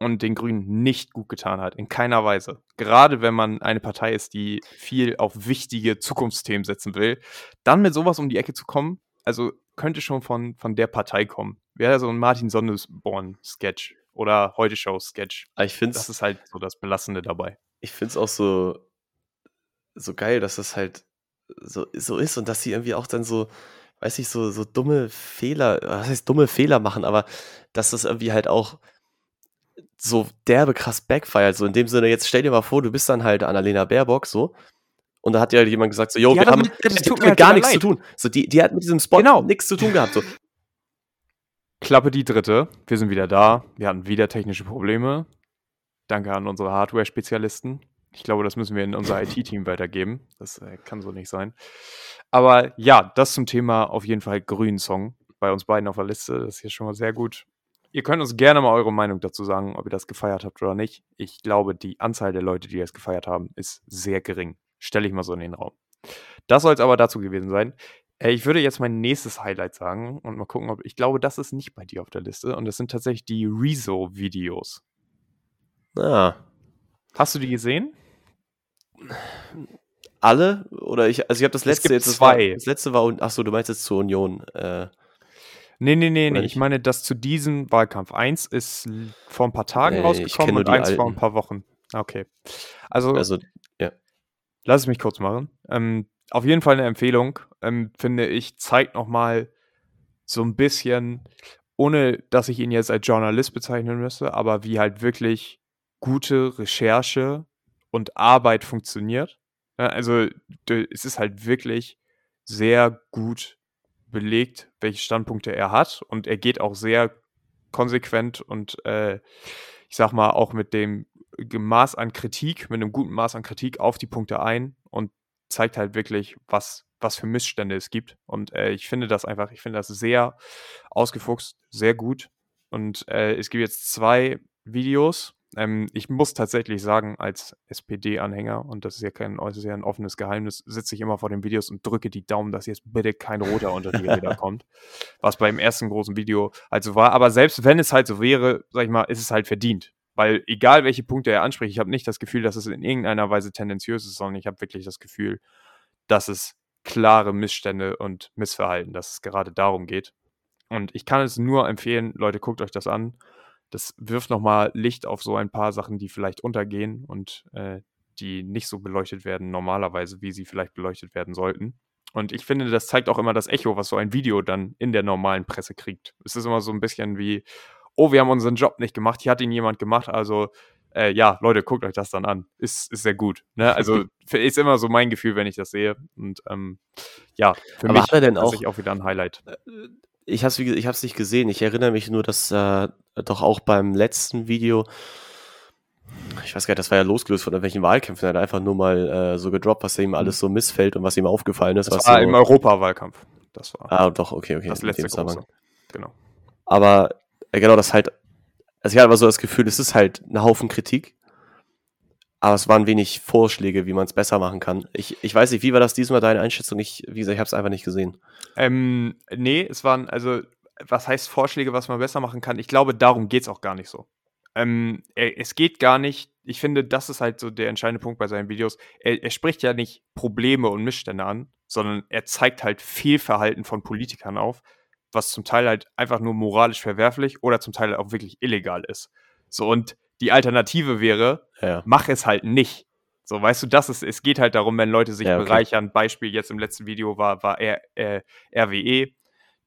und den Grünen nicht gut getan hat, in keiner Weise. Gerade wenn man eine Partei ist, die viel auf wichtige Zukunftsthemen setzen will, dann mit sowas um die Ecke zu kommen, also könnte schon von, von der Partei kommen. Wäre so ein Martin Sonnesborn-Sketch oder Heute-Show-Sketch. Ah, ich finde Das ist halt so das Belastende dabei. Ich finde es auch so, so geil, dass das halt so, so ist und dass sie irgendwie auch dann so, weiß ich, so, so dumme Fehler, was heißt dumme Fehler machen, aber dass das irgendwie halt auch so derbe krass backfeiert. So in dem Sinne, jetzt stell dir mal vor, du bist dann halt Annalena Baerbock so. Und da hat ja jemand gesagt, so, yo, wir haben das, das tut mir halt gar nichts leid. zu tun. So, die, die hat mit diesem Spot genau. nichts zu tun gehabt. So. Klappe die dritte. Wir sind wieder da. Wir hatten wieder technische Probleme. Danke an unsere Hardware-Spezialisten. Ich glaube, das müssen wir in unser IT-Team weitergeben. Das äh, kann so nicht sein. Aber ja, das zum Thema auf jeden Fall grünen Song bei uns beiden auf der Liste. Das ist hier schon mal sehr gut. Ihr könnt uns gerne mal eure Meinung dazu sagen, ob ihr das gefeiert habt oder nicht. Ich glaube, die Anzahl der Leute, die das gefeiert haben, ist sehr gering. Stelle ich mal so in den Raum. Das soll es aber dazu gewesen sein. Äh, ich würde jetzt mein nächstes Highlight sagen und mal gucken, ob ich glaube, das ist nicht bei dir auf der Liste und das sind tatsächlich die Rezo-Videos. Ah. Hast du die gesehen? Alle? Oder ich, also ich habe das letzte jetzt, das, war, zwei. das letzte war, achso, du meinst jetzt zur Union. Äh, Nee, nee, nee, Oder nee. Ich meine, das zu diesem Wahlkampf. Eins ist vor ein paar Tagen Nee, rausgekommen und eins vor ein alten. paar Wochen. Okay. Also, also, lass es mich kurz machen. Ähm, auf jeden Fall eine Empfehlung, ähm, finde ich, zeigt nochmal so ein bisschen, ohne dass ich ihn jetzt als Journalist bezeichnen müsste, aber wie halt wirklich gute Recherche und Arbeit funktioniert. Ja, also es ist halt wirklich sehr gut belegt, welche Standpunkte er hat und er geht auch sehr konsequent und äh, ich sag mal auch mit dem Maß an Kritik, mit einem guten Maß an Kritik auf die Punkte ein und zeigt halt wirklich, was, was für Missstände es gibt. Und äh, ich finde das einfach, ich finde das sehr ausgefuchst, sehr gut. Und äh, es gibt jetzt zwei Videos. Ähm, ich muss tatsächlich sagen, als SPD-Anhänger, und das ist ja kein das ist ja ein offenes Geheimnis, sitze ich immer vor den Videos und drücke die Daumen, dass jetzt bitte kein roter unter die Räder kommt. Was beim ersten großen Video halt so war. Aber selbst wenn es halt so wäre, sag ich mal, ist es halt verdient. Weil egal welche Punkte er anspricht, ich habe nicht das Gefühl, dass es in irgendeiner Weise tendenziös ist, sondern ich habe wirklich das Gefühl, dass es klare Missstände und Missverhalten, dass es gerade darum geht. Und ich kann es nur empfehlen, Leute, guckt euch das an. Das wirft nochmal Licht auf so ein paar Sachen, die vielleicht untergehen und äh, die nicht so beleuchtet werden normalerweise, wie sie vielleicht beleuchtet werden sollten. Und ich finde, das zeigt auch immer das Echo, was so ein Video dann in der normalen Presse kriegt. Es ist immer so ein bisschen wie, oh, wir haben unseren Job nicht gemacht, hier hat ihn jemand gemacht, also äh, ja, Leute, guckt euch das dann an. Ist, ist sehr gut. Ne? Also ist immer so mein Gefühl, wenn ich das sehe. Und ähm, ja, für Aber mich hat er denn auch- auch wieder ein Highlight. Ich habe es ich hab's nicht gesehen. Ich erinnere mich nur, dass äh, doch auch beim letzten Video, ich weiß gar nicht, das war ja losgelöst von irgendwelchen Wahlkämpfen, er hat einfach nur mal äh, so gedroppt, was ihm alles so missfällt und was ihm aufgefallen ist. Mhm. Das was war so, im Europawahlkampf. Das war ah, doch, okay, okay. das letzte große. Genau. Aber äh, genau, das halt, also ich hatte aber so das Gefühl, es ist halt ein Haufen Kritik, aber es waren wenig Vorschläge, wie man es besser machen kann. Ich, ich weiß nicht, wie war das diesmal deine Einschätzung? Ich, wie gesagt, ich habe es einfach nicht gesehen. Ähm, nee, es waren, also, was heißt Vorschläge, was man besser machen kann? Ich glaube, darum geht es auch gar nicht so. Ähm, er, es geht gar nicht, ich finde, das ist halt so der entscheidende Punkt bei seinen Videos. Er, er spricht ja nicht Probleme und Missstände an, sondern er zeigt halt Fehlverhalten von Politikern auf, was zum Teil halt einfach nur moralisch verwerflich oder zum Teil auch wirklich illegal ist. So, und die Alternative wäre, Ja, mach es halt nicht. So, weißt du, das ist, es geht halt darum, wenn Leute sich Ja, okay. bereichern. Beispiel jetzt im letzten Video war, war R, äh, RWE,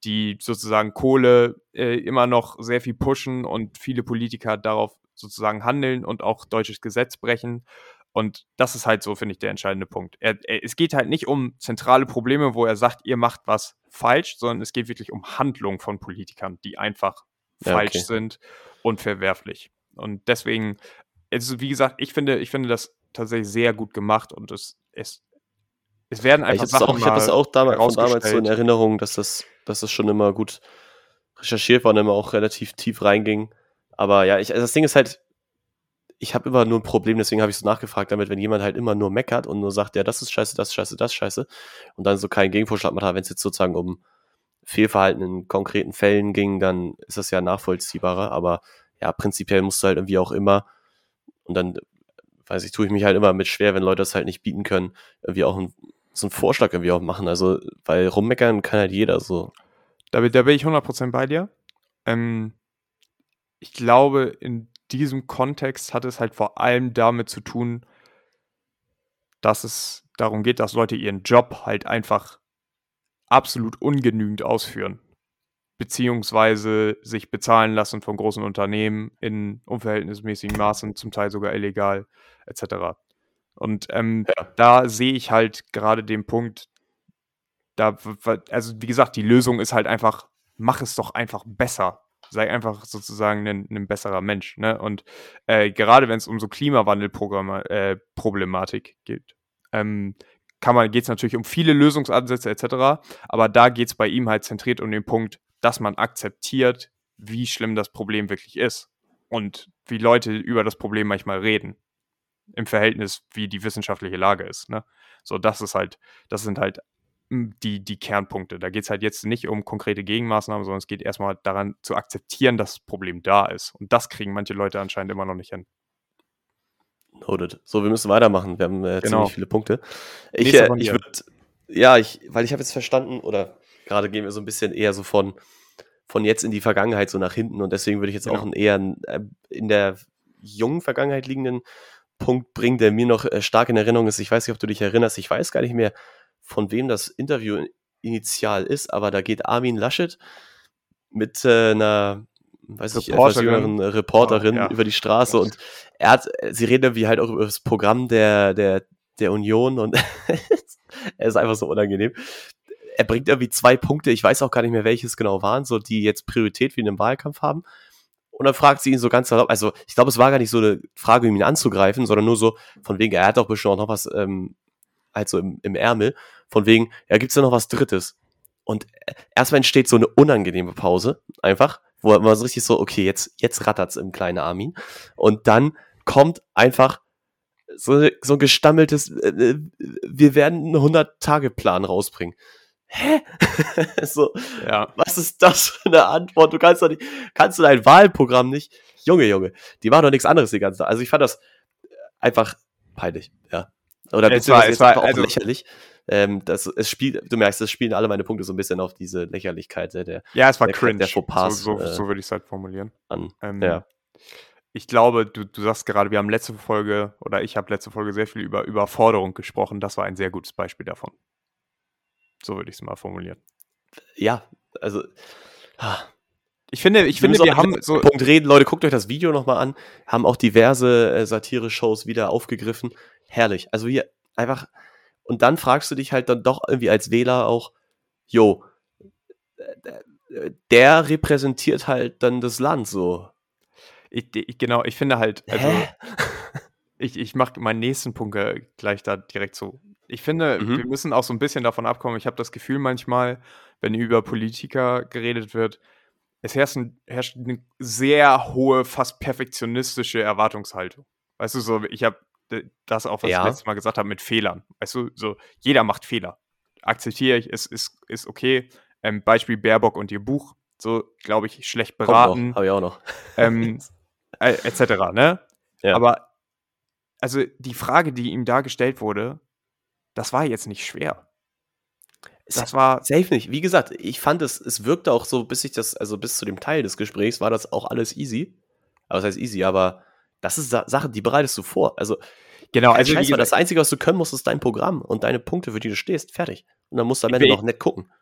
die sozusagen Kohle äh, immer noch sehr viel pushen und viele Politiker darauf sozusagen handeln und auch deutsches Gesetz brechen. Und das ist halt so, finde ich, der entscheidende Punkt. Er, er, es geht halt nicht um zentrale Probleme, wo er sagt, ihr macht was falsch, sondern es geht wirklich um Handlungen von Politikern, die einfach Ja, falsch okay. sind und verwerflich. Und deswegen, also wie gesagt, ich finde, ich finde das tatsächlich sehr gut gemacht und es, es, es werden ich einfach habe das, Sachen auch- ich hab das auch damals, von damals so in. Erinnerung, dass das, dass das schon immer gut recherchiert war und immer auch relativ tief reinging. Aber ja, ich, also das Ding ist halt, ich habe immer nur ein Problem, deswegen habe ich so nachgefragt damit, wenn jemand halt immer nur meckert und nur sagt, ja, das ist scheiße, das ist scheiße, das ist scheiße und dann so keinen Gegenvorschlag macht, wenn es jetzt sozusagen um Fehlverhalten in konkreten Fällen ging, dann ist das ja nachvollziehbarer, aber ja, prinzipiell musst du halt irgendwie auch immer und dann, weiß ich, tue ich mich halt immer mit schwer, wenn Leute das halt nicht bieten können, irgendwie auch ein, so einen Vorschlag irgendwie auch machen, also, weil rummeckern kann halt jeder so. Da, bin- da bin ich 100% bei dir. Ähm, ich glaube, in diesem Kontext hat es halt vor allem damit zu tun, dass es darum geht, dass Leute ihren Job halt einfach absolut ungenügend ausführen. Beziehungsweise sich bezahlen lassen von großen Unternehmen in unverhältnismäßigen Maßen, zum Teil sogar illegal, etc. Und ähm, Ja. da sehe ich halt gerade den Punkt, da, also wie gesagt, die Lösung ist halt einfach, mach es doch einfach besser. Sei einfach sozusagen ein, ein besserer Mensch. Ne? Und äh, gerade wenn es um so Klimawandelproblematik äh, geht, ähm, kann man, geht es natürlich um viele Lösungsansätze etc. Aber da geht es bei ihm halt zentriert um den Punkt, dass man akzeptiert, wie schlimm das Problem wirklich ist. Und wie Leute über das Problem manchmal reden. Im Verhältnis, wie die wissenschaftliche Lage ist. Ne? So, das ist halt, das sind halt mm, die, die Kernpunkte. Da geht es halt jetzt nicht um konkrete Gegenmaßnahmen, sondern es geht erstmal daran zu akzeptieren, dass das Problem da ist. Und das kriegen manche Leute anscheinend immer noch nicht hin. Noted. So, wir müssen weitermachen. Wir haben äh, Genau. ziemlich viele Punkte. Ich, äh, ich würde, ja, ich, weil ich habe jetzt verstanden, oder gerade gehen wir so ein bisschen eher so von, von jetzt in die Vergangenheit so nach hinten und deswegen würde ich jetzt Genau. auch einen eher äh, in der jungen Vergangenheit liegenden Punkt bringen, der mir noch äh, stark in Erinnerung ist. Ich weiß nicht, ob du dich erinnerst. Ich weiß gar nicht mehr, von wem das Interview initial ist, aber da geht Armin Laschet mit äh, einer, weiß ich, etwas Reporterin. jüngeren Reporterin Oh, ja. über die Straße und er hat, sie reden irgendwie halt auch über das Programm der, der, der Union und er ist einfach so unangenehm. Er bringt irgendwie zwei Punkte, ich weiß auch gar nicht mehr, welches genau waren, so die jetzt Priorität wie in einem Wahlkampf haben. Und dann fragt sie ihn so ganz salopp, also ich glaube, es war gar nicht so eine Frage, um ihn anzugreifen, sondern nur so, von wegen, er hat doch bestimmt auch noch was ähm, halt so im, im Ärmel, von wegen, ja, gibt's da noch was Drittes? Und äh, erstmal entsteht so eine unangenehme Pause, einfach, wo man so richtig so, okay, jetzt, jetzt rattert's im kleinen Armin. Und dann kommt einfach so, so ein gestammeltes, äh, äh, wir werden einen 100-Tage-Plan rausbringen. Hä? so, Ja. was ist das für eine Antwort? Du kannst doch nicht, kannst du dein Wahlprogramm nicht? Junge, Junge, die machen doch nichts anderes die ganze Zeit. Also ich fand das einfach peinlich, ja. Oder Es beziehungsweise war- es war- einfach auch also- lächerlich. Ähm, das, es spielt, du merkst, es spielen alle meine Punkte so ein bisschen auf diese Lächerlichkeit äh, der Ja, es war Der- cringe. der Fauxpas, so so, äh, so würde ich es halt formulieren. an. Ähm, Ja. Ich glaube, du, du sagst gerade, wir haben letzte Folge oder ich habe letzte Folge sehr viel über Überforderung gesprochen. Das war ein sehr gutes Beispiel davon. So würde ich es mal formulieren. Ja, also ah, Ich finde, ich wir finde, wir auch haben so. Punkt reden. Leute, guckt euch das Video nochmal an. Haben auch diverse äh, Satire-Shows wieder aufgegriffen. Herrlich. Also hier einfach. Und dann fragst du dich halt dann doch irgendwie als Wähler auch, jo, der repräsentiert halt dann das Land so. Ich, ich, genau, ich finde halt, also Hä? ich, ich mache meinen nächsten Punkt äh, gleich da direkt so. Ich finde, Mhm. wir müssen auch so ein bisschen davon abkommen. Ich habe das Gefühl manchmal, wenn über Politiker geredet wird, es herrscht, ein, herrscht eine sehr hohe, fast perfektionistische Erwartungshaltung. Weißt du, so, ich habe das auch, was Ja. ich letztes Mal gesagt habe, mit Fehlern. Weißt du, so, jeder macht Fehler. Akzeptiere ich, es ist, ist okay. Ähm, Beispiel Baerbock und ihr Buch, so, glaube ich, schlecht beraten habe ich auch noch. ähm, äh, etc. Ne? Ja. Aber also die Frage, die ihm da gestellt wurde, das war jetzt nicht schwer. Das war Safe nicht. Wie gesagt, ich fand es, es wirkte auch so, bis ich das, also bis zu dem Teil des Gesprächs war das auch alles easy. Aber das heißt easy, aber das ist Sa Sache, die bereitest du vor. Also, genau. also Scheiß das Einzige, was du können musst, ist dein Programm und deine Punkte, für die du stehst. Fertig. Und dann musst du am Ende noch nett gucken.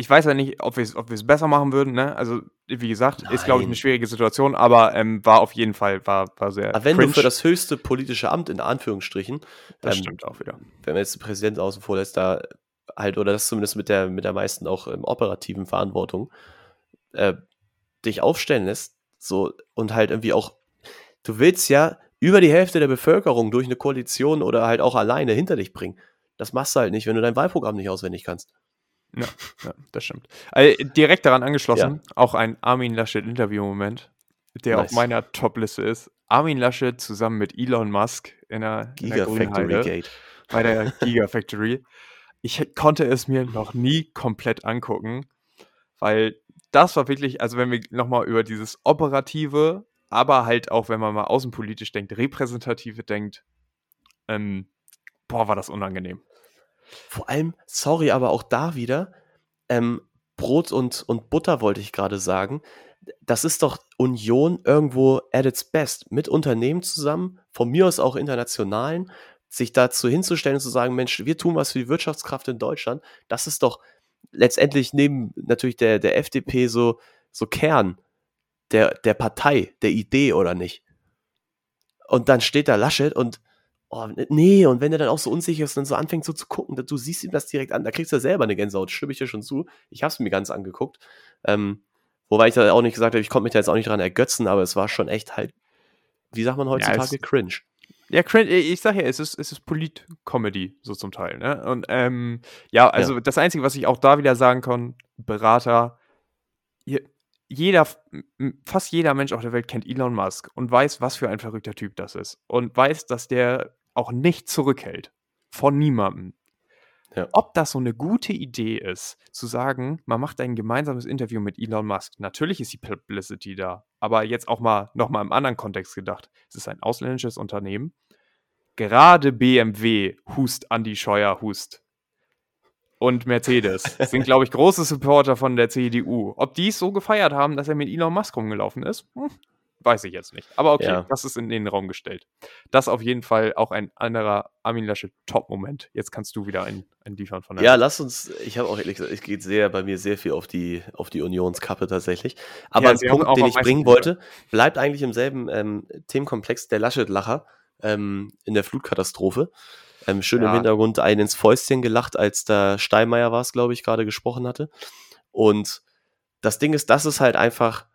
Ich weiß ja nicht, ob wir es ob wir's besser machen würden. Ne? Also wie gesagt, ist glaube ich Nein. eine schwierige Situation, aber ähm, war auf jeden Fall war war sehr. Aber wenn cringe. du für das höchste politische Amt, in Anführungsstrichen, das ähm, stimmt auch wieder. wenn man jetzt den Präsidenten außen vor lässt, da halt, oder das zumindest mit der, mit der meisten auch ähm, operativen Verantwortung, äh, dich aufstellen lässt, so, und halt irgendwie auch, du willst ja über die Hälfte der Bevölkerung durch eine Koalition oder halt auch alleine hinter dich bringen. Das machst du halt nicht, wenn du dein Wahlprogramm nicht auswendig kannst. Ja, das stimmt. Also, direkt daran angeschlossen, auch ein Armin Laschet Interview-Moment, der Nice. auf meiner Top-Liste ist. Armin Laschet zusammen mit Elon Musk in der, Gigafactory Gate. bei der Gigafactory. Ich konnte es mir noch nie komplett angucken, weil das war wirklich, also wenn wir nochmal über dieses Operative, aber halt auch, wenn man mal außenpolitisch denkt, Repräsentative denkt, ähm, boah, war das unangenehm. Vor allem, sorry, aber auch da wieder, ähm, Brot und, und Butter wollte ich gerade sagen. Das ist doch Union irgendwo at its best. Mit Unternehmen zusammen, von mir aus auch internationalen, sich dazu hinzustellen und zu sagen, Mensch, wir tun was für die Wirtschaftskraft in Deutschland. Das ist doch letztendlich neben natürlich der, der FDP so, so Kern der, der Partei, der Idee oder nicht. Und dann steht da Laschet und Oh, nee, und wenn er dann auch so unsicher ist und dann so anfängt so zu gucken, du siehst ihm das direkt an, da kriegst du ja selber eine Gänsehaut, stimme ich dir schon zu. Ich habe es mir ganz angeguckt. Ähm, wobei ich da auch nicht gesagt habe, ich konnte mich da jetzt auch nicht dran ergötzen, aber es war schon echt halt, wie sagt man heutzutage, es- cringe. Ja, cringe, ich sag ja, es ist, es ist Polit-Comedy, so zum Teil, ne? Und ähm, ja, also das Einzige, was ich auch da wieder sagen kann, Berater, je- jeder, fast jeder Mensch auf der Welt kennt Elon Musk und weiß, was für ein verrückter Typ das ist. Und weiß, dass der auch nicht zurückhält. Von niemandem. Ja. Ob das so eine gute Idee ist, zu sagen, man macht ein gemeinsames Interview mit Elon Musk. Natürlich ist die Publicity da, aber jetzt auch mal nochmal im anderen Kontext gedacht. Es ist ein ausländisches Unternehmen. gerade BMW hust Andi Scheuer hust und Mercedes sind, glaube ich, große Supporter von der CDU. Ob die es so gefeiert haben, dass er mit Elon Musk rumgelaufen ist, hm, weiß ich jetzt nicht. Aber okay, Ja. das ist in den Raum gestellt. Das auf jeden Fall auch ein anderer Armin Laschet Top-Moment. Jetzt kannst du wieder einen, einen liefern von der Ja, lass uns, ich habe auch ehrlich gesagt, es geht sehr bei mir sehr viel auf die, auf die Unionskappe tatsächlich. Aber Ja, ein Punkt, den ich bringen wollte, bleibt eigentlich im selben ähm, Themenkomplex der Laschet-Lacher ähm, in der Flutkatastrophe. Ähm, schön Ja. im Hintergrund einen ins Fäustchen gelacht, als der Steinmeier war es, glaube ich, gerade gesprochen hatte. Und das Ding ist, das ist halt einfach,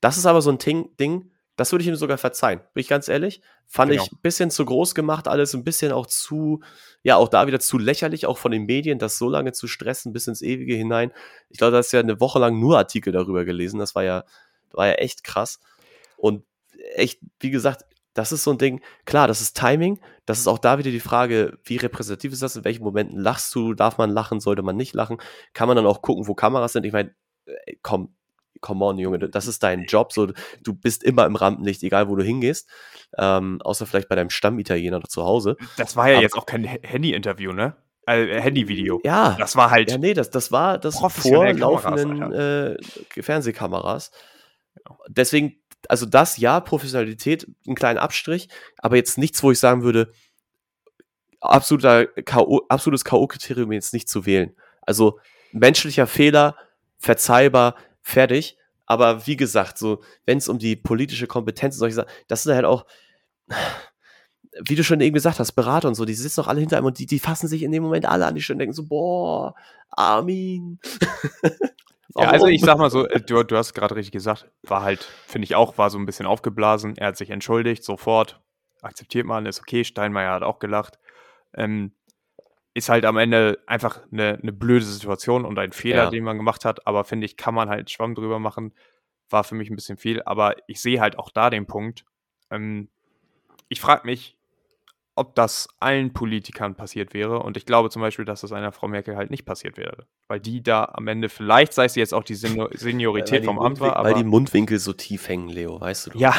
das ist aber so ein Ding, Ding das würde ich ihm sogar verzeihen, bin ich ganz ehrlich. Fand Genau. ich ein bisschen zu groß gemacht, alles ein bisschen auch zu, ja, auch da wieder zu lächerlich, auch von den Medien, das so lange zu stressen, bis ins Ewige hinein. Ich glaube, da hast ja eine Woche lang nur Artikel darüber gelesen. Das war ja, war ja echt krass. Und echt, wie gesagt, das ist so ein Ding, klar, das ist Timing. Das ist auch da wieder die Frage, wie repräsentativ ist das? In welchen Momenten lachst du? Darf man lachen? Sollte man nicht lachen? Kann man dann auch gucken, wo Kameras sind? Ich meine, äh, komm, come on, Junge, das ist dein Job. So, du bist immer im Rampenlicht, egal wo du hingehst. Ähm, außer vielleicht bei deinem Stammitaliener oder zu Hause. Das war ja Aber- jetzt auch kein Handy-Interview, ne? Äh, Handy-Video. Ja, Das war halt. Ja, nee, das, das war das vor laufenden äh, Fernsehkameras. Deswegen, also das ja, Professionalität, einen kleinen Abstrich, aber jetzt nichts, wo ich sagen würde, absoluter K.O., absolutes K.O.-Kriterium jetzt nicht zu wählen. Also menschlicher Fehler, verzeihbar, fertig. Aber wie gesagt, so, wenn es um die politische Kompetenz und solche Sachen, das sind halt auch, wie du schon eben gesagt hast, Berater und so, die sitzen doch alle hinter einem und die, die fassen sich in dem Moment alle an die Stirn und denken so, boah, Armin. Ja, also ich sag mal so, äh, du, du hast gerade richtig gesagt, war halt, finde ich auch, war so ein bisschen aufgeblasen. Er hat sich entschuldigt, sofort. Akzeptiert man, ist okay. Steinmeier hat auch gelacht. Ähm, ist halt am Ende einfach eine, eine blöde Situation und ein Fehler, Ja. den man gemacht hat. Aber finde ich, kann man halt Schwamm drüber machen. War für mich ein bisschen viel. Aber ich sehe halt auch da den Punkt. Ähm, ich frage mich, ob das allen Politikern passiert wäre. Und ich glaube zum Beispiel, dass das einer Frau Merkel halt nicht passiert wäre. Weil die da am Ende, vielleicht sei es jetzt auch die Senior Seniorität vom Amt war. Weil die Mundwinkel so tief hängen, Leo, weißt du ja,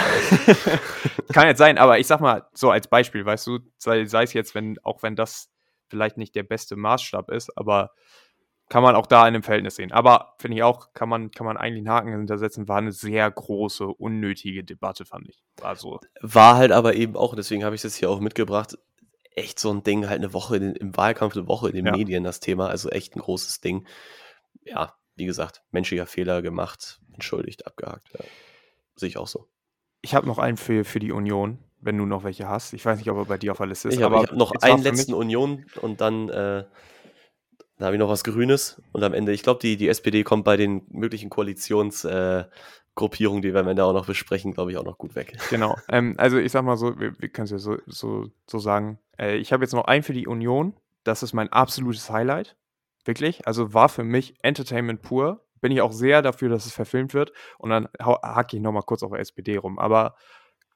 kann jetzt sein, aber ich sag mal, so als Beispiel, weißt du, sei, sei es jetzt, wenn, auch wenn das vielleicht nicht der beste Maßstab ist, aber kann man auch da in einem Verhältnis sehen. Aber finde ich auch, kann man, kann man eigentlich einen Haken hintersetzen, war eine sehr große, unnötige Debatte, fand ich. War so. War halt aber eben auch, deswegen habe ich es hier auch mitgebracht, echt so ein Ding, halt eine Woche in, den- im Wahlkampf, eine Woche in den Ja. Medien das Thema, also echt ein großes Ding. Ja, wie gesagt, menschlicher Fehler gemacht, entschuldigt, abgehakt. Ja. Sehe ich auch so. Ich habe noch einen für, für die Union, wenn du noch welche hast. Ich weiß nicht, ob er bei dir auf der Liste ist. Ich habe hab noch einen letzten Union und dann, äh, dann habe ich noch was Grünes und am Ende, ich glaube, die, die SPD kommt bei den möglichen Koalitionsgruppierungen, äh, die wir am Ende auch noch besprechen, glaube ich, auch noch gut weg. genau. Ähm, also ich sag mal so, wir, wir können es ja so, so, so sagen. Äh, ich habe jetzt noch einen für die Union. Das ist mein absolutes Highlight. Wirklich. Also war für mich Entertainment pur. Bin ich auch sehr dafür, dass es verfilmt wird. Und dann hake ich nochmal kurz auf SPD rum. Aber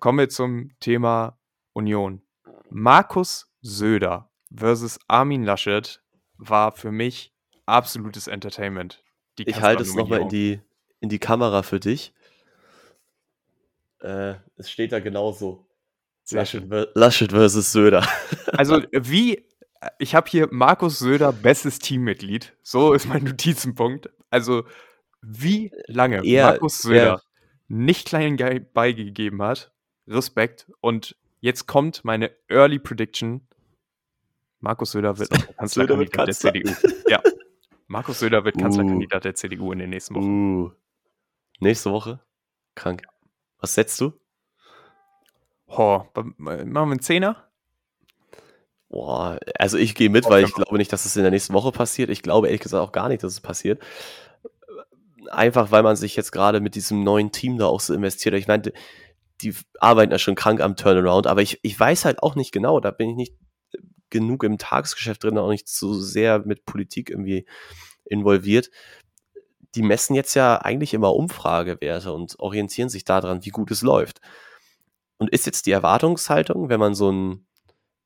kommen wir zum Thema Union. Markus Söder versus Armin Laschet war für mich absolutes Entertainment. Ich halte es nochmal in die, in die Kamera für dich. Äh, es steht da genauso. Laschet, Laschet versus Söder. Also wie, ich habe hier Markus Söder, bestes Teammitglied. So ist mein Notizenpunkt. Also wie lange Er- Markus Söder er- nicht klein Ge- beigegeben hat, Respekt. Und jetzt kommt meine Early Prediction. Markus Söder wird Kanzlerkandidat der. CDU. Ja. Markus Söder wird Uh. Kanzlerkandidat der CDU in den nächsten Wochen. Uh. Nächste Woche. Krank. Was setzt du? Oh, machen wir einen Zehner? Boah, also ich gehe mit, weil ich glaube nicht, dass es in der nächsten Woche passiert. Ich glaube ehrlich gesagt auch gar nicht, dass es passiert. Einfach, weil man sich jetzt gerade mit diesem neuen Team da auch so investiert. Ich meine, die arbeiten ja schon krank am Turnaround, aber ich, ich weiß halt auch nicht genau, da bin ich nicht genug im Tagesgeschäft drin, auch nicht so sehr mit Politik irgendwie involviert. Die messen jetzt ja eigentlich immer Umfragewerte und orientieren sich daran, wie gut es läuft. Und ist jetzt die Erwartungshaltung, wenn man so ein,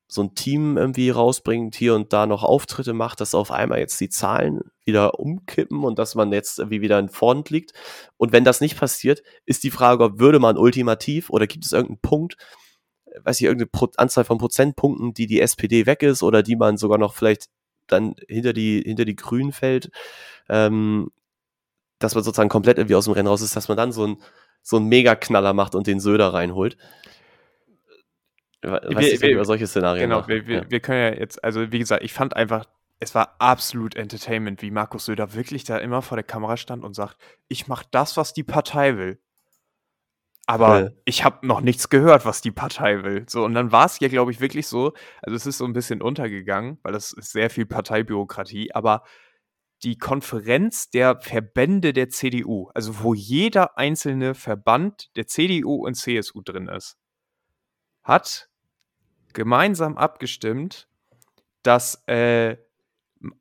so ein Team irgendwie rausbringt, hier und da noch Auftritte macht, dass auf einmal jetzt die Zahlen wieder umkippen und dass man jetzt irgendwie wieder in Front liegt. Und wenn das nicht passiert, ist die Frage, ob würde man ultimativ oder gibt es irgendeinen Punkt, weiß ich, irgendeine Pro Anzahl von Prozentpunkten, die die SPD weg ist oder die man sogar noch vielleicht dann hinter die, hinter die Grünen fällt, ähm, dass man sozusagen komplett irgendwie aus dem Rennen raus ist, dass man dann so ein so einen Mega-Knaller macht und den Söder reinholt. Weiß wir, wir, über solche Szenarien Genau, wir, wir, ja. wir können ja jetzt, also wie gesagt, ich fand einfach, es war absolut Entertainment, wie Markus Söder wirklich da immer vor der Kamera stand und sagt, ich mache das, was die Partei will. Aber ja. ich habe noch nichts gehört, was die Partei will. So, und dann war es ja, glaube ich, wirklich so, also es ist so ein bisschen untergegangen, weil das ist sehr viel Parteibürokratie, aber die Konferenz der Verbände der CDU, also wo jeder einzelne Verband der CDU und CSU drin ist, hat gemeinsam abgestimmt, dass äh,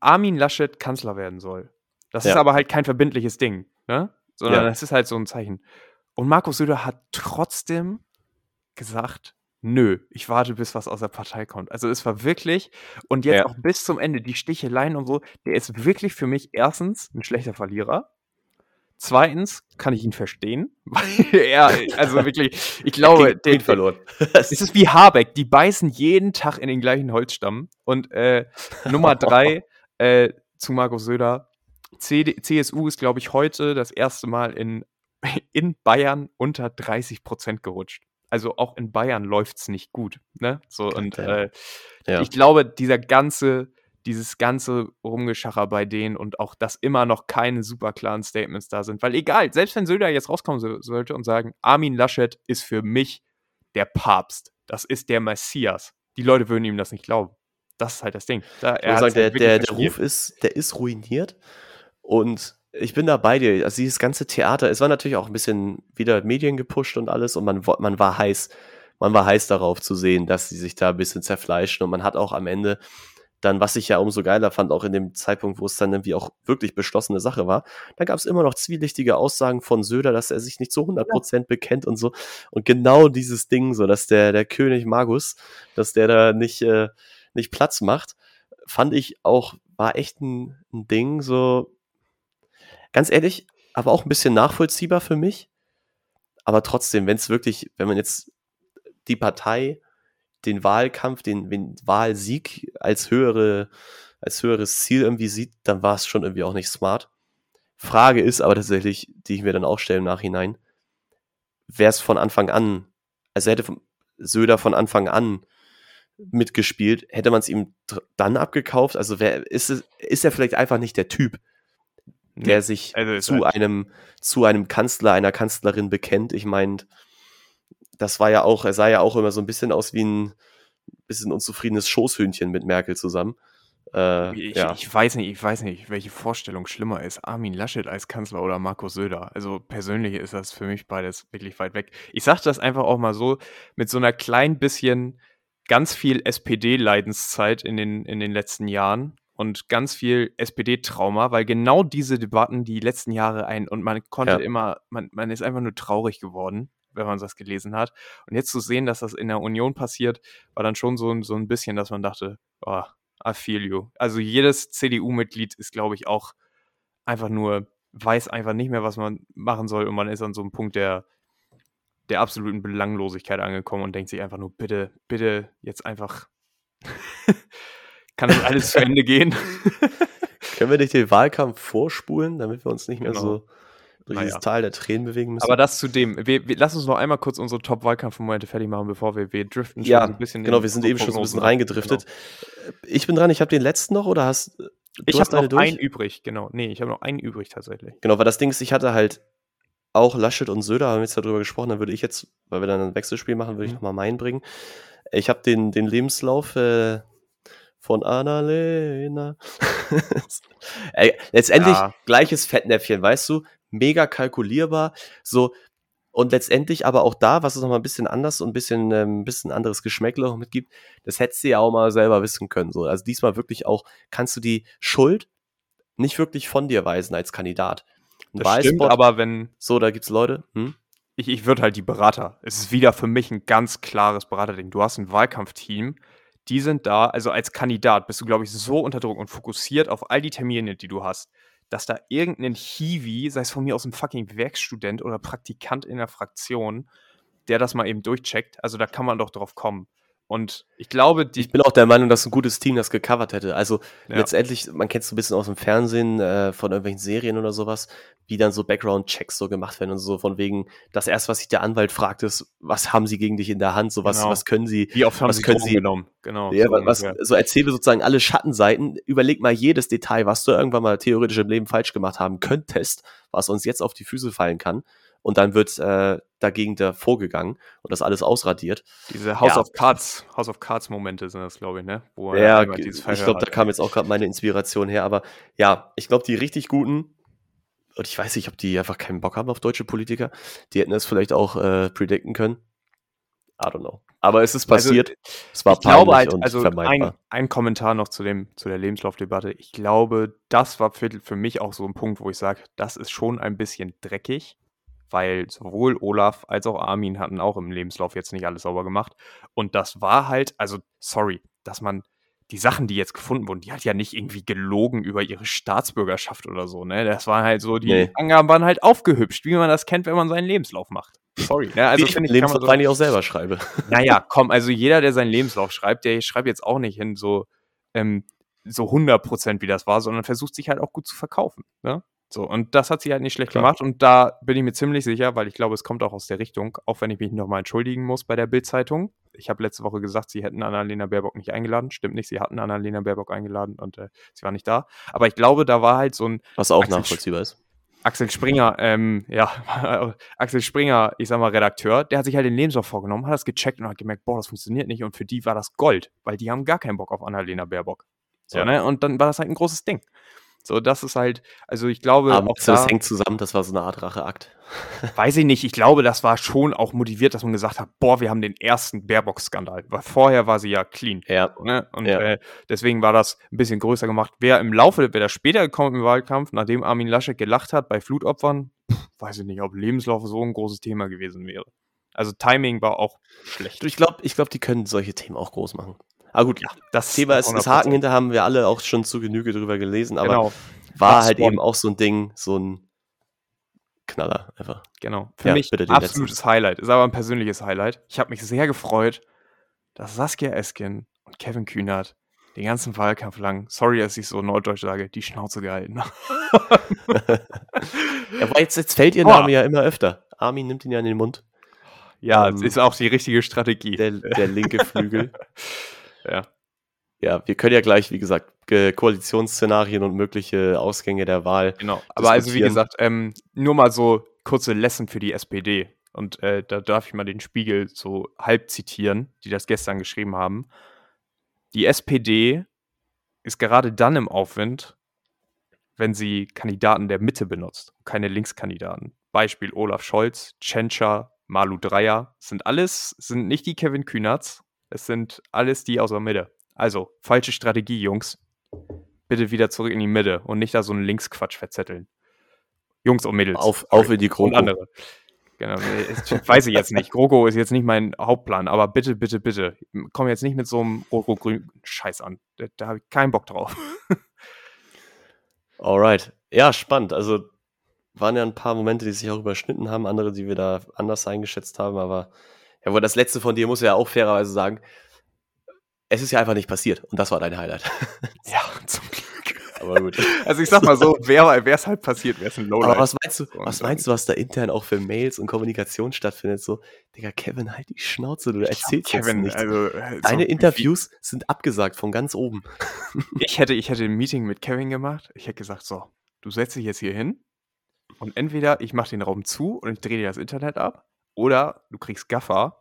Armin Laschet Kanzler werden soll. Das ja. ist aber halt kein verbindliches Ding, ne? sondern es ja. ist halt so ein Zeichen. Und Markus Söder hat trotzdem gesagt, nö, ich warte, bis was aus der Partei kommt. Also es war wirklich, und jetzt ja. auch bis zum Ende, die Sticheleien und so, der ist wirklich für mich erstens ein schlechter Verlierer. Zweitens kann ich ihn verstehen, weil er, also wirklich, ich glaube, den verloren. es ist wie Habeck, die beißen jeden Tag in den gleichen Holzstamm. Und äh, Nummer drei, äh, zu Markus Söder, CD, CSU ist, glaube ich, heute das erste Mal in, in Bayern unter 30 Prozent gerutscht also auch in Bayern läuft es nicht gut. Ne? So, und äh, ja. ich glaube, dieser ganze, dieses ganze Rumgeschacher bei denen und auch, dass immer noch keine super klaren Statements da sind. Weil egal, selbst wenn Söder jetzt rauskommen so, sollte und sagen, Armin Laschet ist für mich der Papst, das ist der Messias, die Leute würden ihm das nicht glauben. Das ist halt das Ding. Da, er sagen, der, halt der, der Ruf ist, der ist ruiniert und ich bin da bei dir. Also dieses ganze Theater, es war natürlich auch ein bisschen wieder Medien gepusht und alles und man, man war heiß, man war heiß darauf zu sehen, dass sie sich da ein bisschen zerfleischen und man hat auch am Ende dann, was ich ja umso geiler fand, auch in dem Zeitpunkt, wo es dann irgendwie auch wirklich beschlossene Sache war, da gab es immer noch zwielichtige Aussagen von Söder, dass er sich nicht zu 100 Prozent bekennt und so. Und genau dieses Ding, so dass der, der König Magus, dass der da nicht, äh, nicht Platz macht, fand ich auch, war echt ein, ein Ding, so, ganz ehrlich, aber auch ein bisschen nachvollziehbar für mich. Aber trotzdem, wenn es wirklich, wenn man jetzt die Partei, den Wahlkampf, den, den Wahlsieg als höhere, als höheres Ziel irgendwie sieht, dann war es schon irgendwie auch nicht smart. Frage ist aber tatsächlich, die ich mir dann auch stelle im Nachhinein, wäre es von Anfang an, also hätte Söder von Anfang an mitgespielt, hätte man es ihm dann abgekauft? Also wer, ist, es, ist er vielleicht einfach nicht der Typ? der sich also zu einem, zu einem Kanzler, einer Kanzlerin bekennt. Ich meine, das war ja auch, er sah ja auch immer so ein bisschen aus wie ein bisschen unzufriedenes Schoßhühnchen mit Merkel zusammen. Äh, ich, ja. ich, weiß nicht, ich weiß nicht, welche Vorstellung schlimmer ist, Armin Laschet als Kanzler oder Markus Söder. Also persönlich ist das für mich beides wirklich weit weg. Ich sage das einfach auch mal so, mit so einer klein bisschen ganz viel SPD-Leidenszeit in den, in den letzten Jahren und ganz viel SPD-Trauma, weil genau diese Debatten die letzten Jahre ein und man konnte ja. immer, man, man ist einfach nur traurig geworden, wenn man das gelesen hat. Und jetzt zu sehen, dass das in der Union passiert, war dann schon so, so ein bisschen, dass man dachte, oh, I feel you. Also jedes CDU-Mitglied ist, glaube ich, auch einfach nur, weiß einfach nicht mehr, was man machen soll und man ist an so einem Punkt der, der absoluten Belanglosigkeit angekommen und denkt sich einfach nur, bitte, bitte jetzt einfach kann das alles zu Ende gehen. Können wir nicht den Wahlkampf vorspulen, damit wir uns nicht mehr genau. so durch naja. dieses Tal der Tränen bewegen müssen? Aber das zu dem. Wir, wir, lass uns noch einmal kurz unsere Top-Wahlkampfmomente fertig machen, bevor wir, wir driften. Ja, ein bisschen genau, wir sind eben schon so ein bisschen reingedriftet. Genau. Ich bin dran, ich habe den letzten noch oder hast ich habe noch durch? einen übrig, genau. Nee, ich habe noch einen übrig tatsächlich. Genau, weil das Ding ist, ich hatte halt auch Laschet und Söder, haben jetzt darüber gesprochen, dann würde ich jetzt, weil wir dann ein Wechselspiel machen, würde ich mhm. nochmal meinen bringen. Ich habe den, den Lebenslauf äh, von Annalena. Letztendlich ja. gleiches Fettnäpfchen, weißt du? Mega kalkulierbar. So, und letztendlich aber auch da, was es nochmal ein bisschen anders und ein bisschen, ähm, bisschen anderes Geschmäckle auch mitgibt, das hättest du ja auch mal selber wissen können. So. Also diesmal wirklich auch, kannst du die Schuld nicht wirklich von dir weisen als Kandidat. Ein das stimmt, aber wenn. So, da gibt's Leute. Hm? Ich, ich würde halt die Berater. Es ist wieder für mich ein ganz klares Beraterding. Du hast ein Wahlkampfteam, die sind da, also als Kandidat bist du, glaube ich, so unter Druck und fokussiert auf all die Termine, die du hast, dass da irgendein Hiwi, sei es von mir aus ein fucking Werkstudent oder Praktikant in der Fraktion, der das mal eben durchcheckt. Also da kann man doch drauf kommen. Und ich glaube, die. Ich bin auch der Meinung, dass ein gutes Team das gecovert hätte. Also Ja. letztendlich, man kennt es so ein bisschen aus dem Fernsehen, äh, von irgendwelchen Serien oder sowas, wie dann so Background-Checks so gemacht werden und so, von wegen, das erste, was sich der Anwalt fragt, ist, was haben sie gegen dich in der Hand? So, was, Genau. was können sie? Wie oft haben was sie können sie- genommen? Genau. Ja, so was, ungefähr. so erzähle sozusagen alle Schattenseiten, überleg mal jedes Detail, was du irgendwann mal theoretisch im Leben falsch gemacht haben könntest, was uns jetzt auf die Füße fallen kann. Und dann wird äh, dagegen da vorgegangen und das alles ausradiert. Diese House Ja. of Cards, House of Cards Momente sind das, glaube ich, ne? Wo Ja, ich glaube, da kam jetzt auch gerade meine Inspiration her. Aber ja, ich glaube, die richtig guten, und ich weiß nicht, ob die einfach keinen Bock haben auf deutsche Politiker, die hätten es vielleicht auch äh, predikten können. I don't know. Aber es ist Also, passiert. es war ich glaube halt, und also ein, ein Kommentar noch zu, dem, zu der Lebenslaufdebatte. Ich glaube, das war für, für mich auch so ein Punkt, wo ich sage, das ist schon ein bisschen dreckig, weil sowohl Olaf als auch Armin hatten auch im Lebenslauf jetzt nicht alles sauber gemacht. Und das war halt, also sorry, dass man die Sachen, die jetzt gefunden wurden, die hat ja nicht irgendwie gelogen über ihre Staatsbürgerschaft oder so, ne? Das war halt so, die Nee. Angaben waren halt aufgehübscht, wie man das kennt, wenn man seinen Lebenslauf macht. Sorry, ne? Also ich ich, Lebenslauf so eigentlich auch selber schreibe. naja, komm, also jeder, der seinen Lebenslauf schreibt, der schreibt jetzt auch nicht hin so, ähm, so 100% wie das war, sondern versucht sich halt auch gut zu verkaufen. Ne? So, und das hat sie halt nicht schlecht Klar. gemacht und da bin ich mir ziemlich sicher, weil ich glaube, es kommt auch aus der Richtung, auch wenn ich mich nochmal entschuldigen muss bei der Bild-Zeitung. Ich habe letzte Woche gesagt, sie hätten Annalena Baerbock nicht eingeladen. Stimmt nicht, sie hatten Annalena Baerbock eingeladen und äh, sie war nicht da. Aber ich glaube, da war halt so ein Was auch Axel nachvollziehbar ist. Axel Springer, ähm, ja, Axel Springer, ich sag mal Redakteur, der hat sich halt den Lebenslauf vorgenommen, hat das gecheckt und hat gemerkt, boah, das funktioniert nicht und für die war das Gold, weil die haben gar keinen Bock auf Annalena Baerbock. So, Ja. ne? Und dann war das halt ein großes Ding. So, das ist halt, also ich glaube, Aber auch das da, hängt zusammen, das war so eine Art Racheakt. weiß ich nicht, ich glaube, das war schon auch motiviert, dass man gesagt hat, boah, wir haben den ersten Baerbock-Skandal, weil vorher war sie ja clean. Ja. Ne? Und Ja. äh, deswegen war das ein bisschen größer gemacht. Wer im Laufe, wer da später gekommen im Wahlkampf, nachdem Armin Laschet gelacht hat bei Flutopfern, weiß ich nicht, ob Lebenslauf so ein großes Thema gewesen wäre. Also Timing war auch schlecht. Ich glaube, ich glaub, die können solche Themen auch groß machen. Aber gut, Das Thema ist, ist 100%. Haken hinter, haben wir alle auch schon zu Genüge drüber gelesen, aber Genau, war halt eben auch so ein Ding, so ein Knaller einfach. genau. Für Ja, mich absolutes Highlight. Ist aber ein persönliches Highlight. Ich habe mich sehr gefreut, dass Saskia Esken und Kevin Kühnert den ganzen Wahlkampf lang, sorry, dass ich so norddeutsch sage, die Schnauze gehalten haben. Ja, aber jetzt, jetzt fällt ihr. Name ja immer öfter. Armin nimmt ihn ja in den Mund. Ja, Ähm, ist auch die richtige Strategie. Der, der linke Flügel. ja. Ja, wir können ja gleich, wie gesagt, Ge- Koalitionsszenarien und mögliche Ausgänge der Wahl. Genau. Aber also wie gesagt, ähm, nur mal so kurze Lesson für die SPD. Und äh, da darf ich mal den Spiegel so halb zitieren, die das gestern geschrieben haben. Die SPD ist gerade dann im Aufwind, wenn sie Kandidaten der Mitte benutzt, keine Linkskandidaten. Beispiel Olaf Scholz, Tschentscher, Malu Dreyer, sind alles, sind nicht die Kevin Kühnerts, es sind alles die aus der Mitte. Also, falsche Strategie, Jungs. Bitte wieder zurück in die Mitte und nicht da so einen Linksquatsch verzetteln. Jungs und Mädels. Auf, auf in die und GroKo. andere. Genau, weiß ich jetzt nicht. GroKo ist jetzt nicht mein Hauptplan, aber bitte, bitte, bitte, komm jetzt nicht mit so einem rot-rot-grün Scheiß an. Da, da habe ich keinen Bock drauf. Alright. Ja, spannend. Also waren ja ein paar Momente, die sich auch überschnitten haben, andere, die wir da anders eingeschätzt haben, aber ja, wohl das letzte von dir muss ja auch fairerweise sagen, es ist ja einfach nicht passiert und das war dein Highlight. Ja, zum Glück. aber gut. Also ich sag mal so, wäre es halt passiert, wäre es ein Lowlight. Aber was meinst du, was meinst du, was da intern auch für Mails und Kommunikation stattfindet? So, Digga, Kevin, halt die Schnauze, du erzählst jetzt Kevin, nichts. also, äh, Deine so, Interviews sind abgesagt von ganz oben. Ich hätte, ich hätte ein Meeting mit Kevin gemacht. Ich hätte gesagt, so, du setzt dich jetzt hier hin und entweder ich mache den Raum zu und ich drehe dir das Internet ab oder du kriegst Gaffer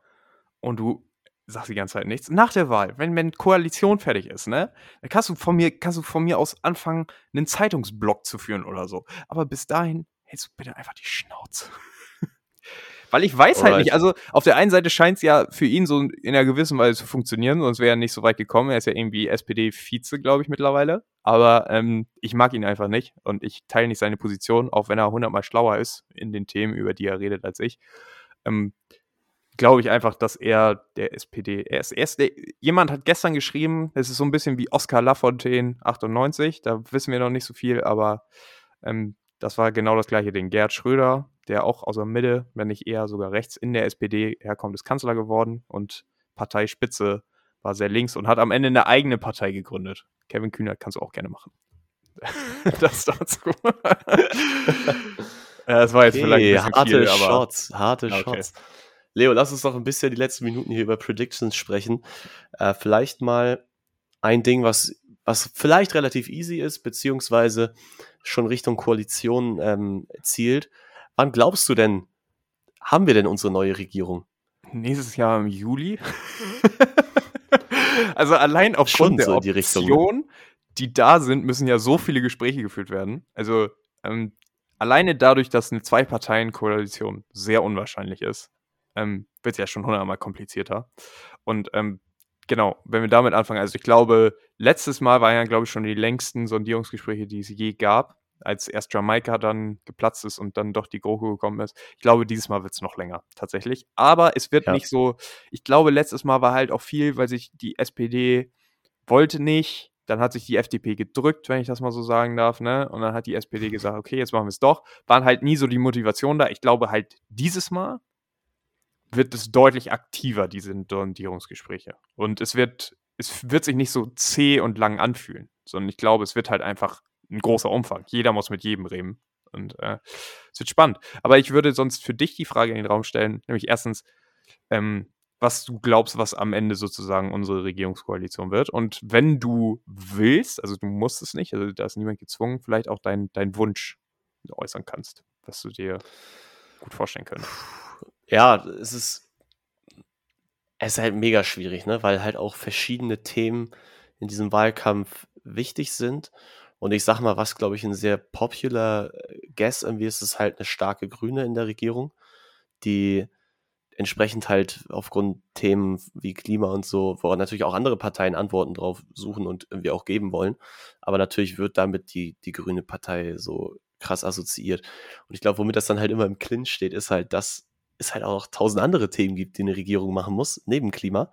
und du sagst die ganze Zeit nichts. Nach der Wahl, wenn, wenn Koalition fertig ist, ne, dann kannst du von mir, kannst du von mir aus anfangen, einen Zeitungsblog zu führen oder so. Aber bis dahin hältst du bitte einfach die Schnauze. Weil ich weiß halt Alright. nicht, also auf der einen Seite scheint es ja für ihn so in einer gewissen Weise zu funktionieren, sonst wäre er nicht so weit gekommen. Er ist ja irgendwie SPD-Vize, glaube ich, mittlerweile. Aber ähm, ich mag ihn einfach nicht und ich teile nicht seine Position, auch wenn er hundertmal schlauer ist in den Themen, über die er redet, als ich. Ähm, glaube ich einfach, dass er der SPD, er ist, er ist der, jemand hat gestern geschrieben, es ist so ein bisschen wie Oskar Lafontaine 98, da wissen wir noch nicht so viel, aber ähm, das war genau das gleiche Ding. Gerhard Schröder, der auch aus der Mitte, wenn nicht eher sogar rechts in der SPD herkommt, ist Kanzler geworden und Parteispitze war sehr links und hat am Ende eine eigene Partei gegründet. Kevin Kühnert kannst du auch gerne machen. das dazu. ja, das war jetzt okay, vielleicht ein harte viel, Shots, harte okay. Shots. Leo, lass uns noch ein bisschen die letzten Minuten hier über Predictions sprechen. Äh, vielleicht mal ein Ding, was, was vielleicht relativ easy ist, beziehungsweise schon Richtung Koalition ähm, zielt. Wann glaubst du denn, haben wir denn unsere neue Regierung? Nächstes Jahr im Juli. also allein aufgrund so der Option, die, die da sind, müssen ja so viele Gespräche geführt werden. Also ähm, alleine dadurch, dass eine Zwei-Parteien-Koalition sehr unwahrscheinlich ist, ähm, wird es ja schon hundertmal komplizierter. Und ähm, genau, wenn wir damit anfangen, also ich glaube, letztes Mal waren ja, glaube ich, schon die längsten Sondierungsgespräche, die es je gab, als erst Jamaika dann geplatzt ist und dann doch die GroKo gekommen ist. Ich glaube, dieses Mal wird es noch länger, tatsächlich. Aber es wird ja. nicht so, ich glaube, letztes Mal war halt auch viel, weil sich die SPD wollte nicht, dann hat sich die FDP gedrückt, wenn ich das mal so sagen darf, ne? Und dann hat die SPD gesagt, okay, jetzt machen wir es doch. Waren halt nie so die Motivation da. Ich glaube halt dieses Mal wird es deutlich aktiver, diese Sondierungsgespräche. Und es wird, es wird sich nicht so zäh und lang anfühlen, sondern ich glaube, es wird halt einfach ein großer Umfang. Jeder muss mit jedem reden. Und äh, es wird spannend. Aber ich würde sonst für dich die Frage in den Raum stellen, nämlich erstens, ähm, was du glaubst, was am Ende sozusagen unsere Regierungskoalition wird. Und wenn du willst, also du musst es nicht, also da ist niemand gezwungen, vielleicht auch deinen dein Wunsch äußern kannst, was du dir gut vorstellen könntest ja, es ist, es ist halt mega schwierig, ne? weil halt auch verschiedene Themen in diesem Wahlkampf wichtig sind. Und ich sag mal, was glaube ich ein sehr popular äh, Guess irgendwie ist, ist halt eine starke Grüne in der Regierung, die entsprechend halt aufgrund Themen wie Klima und so, wo natürlich auch andere Parteien Antworten drauf suchen und irgendwie auch geben wollen. Aber natürlich wird damit die, die Grüne Partei so krass assoziiert. Und ich glaube, womit das dann halt immer im Clinch steht, ist halt, dass es halt auch tausend andere Themen gibt, die eine Regierung machen muss, neben Klima.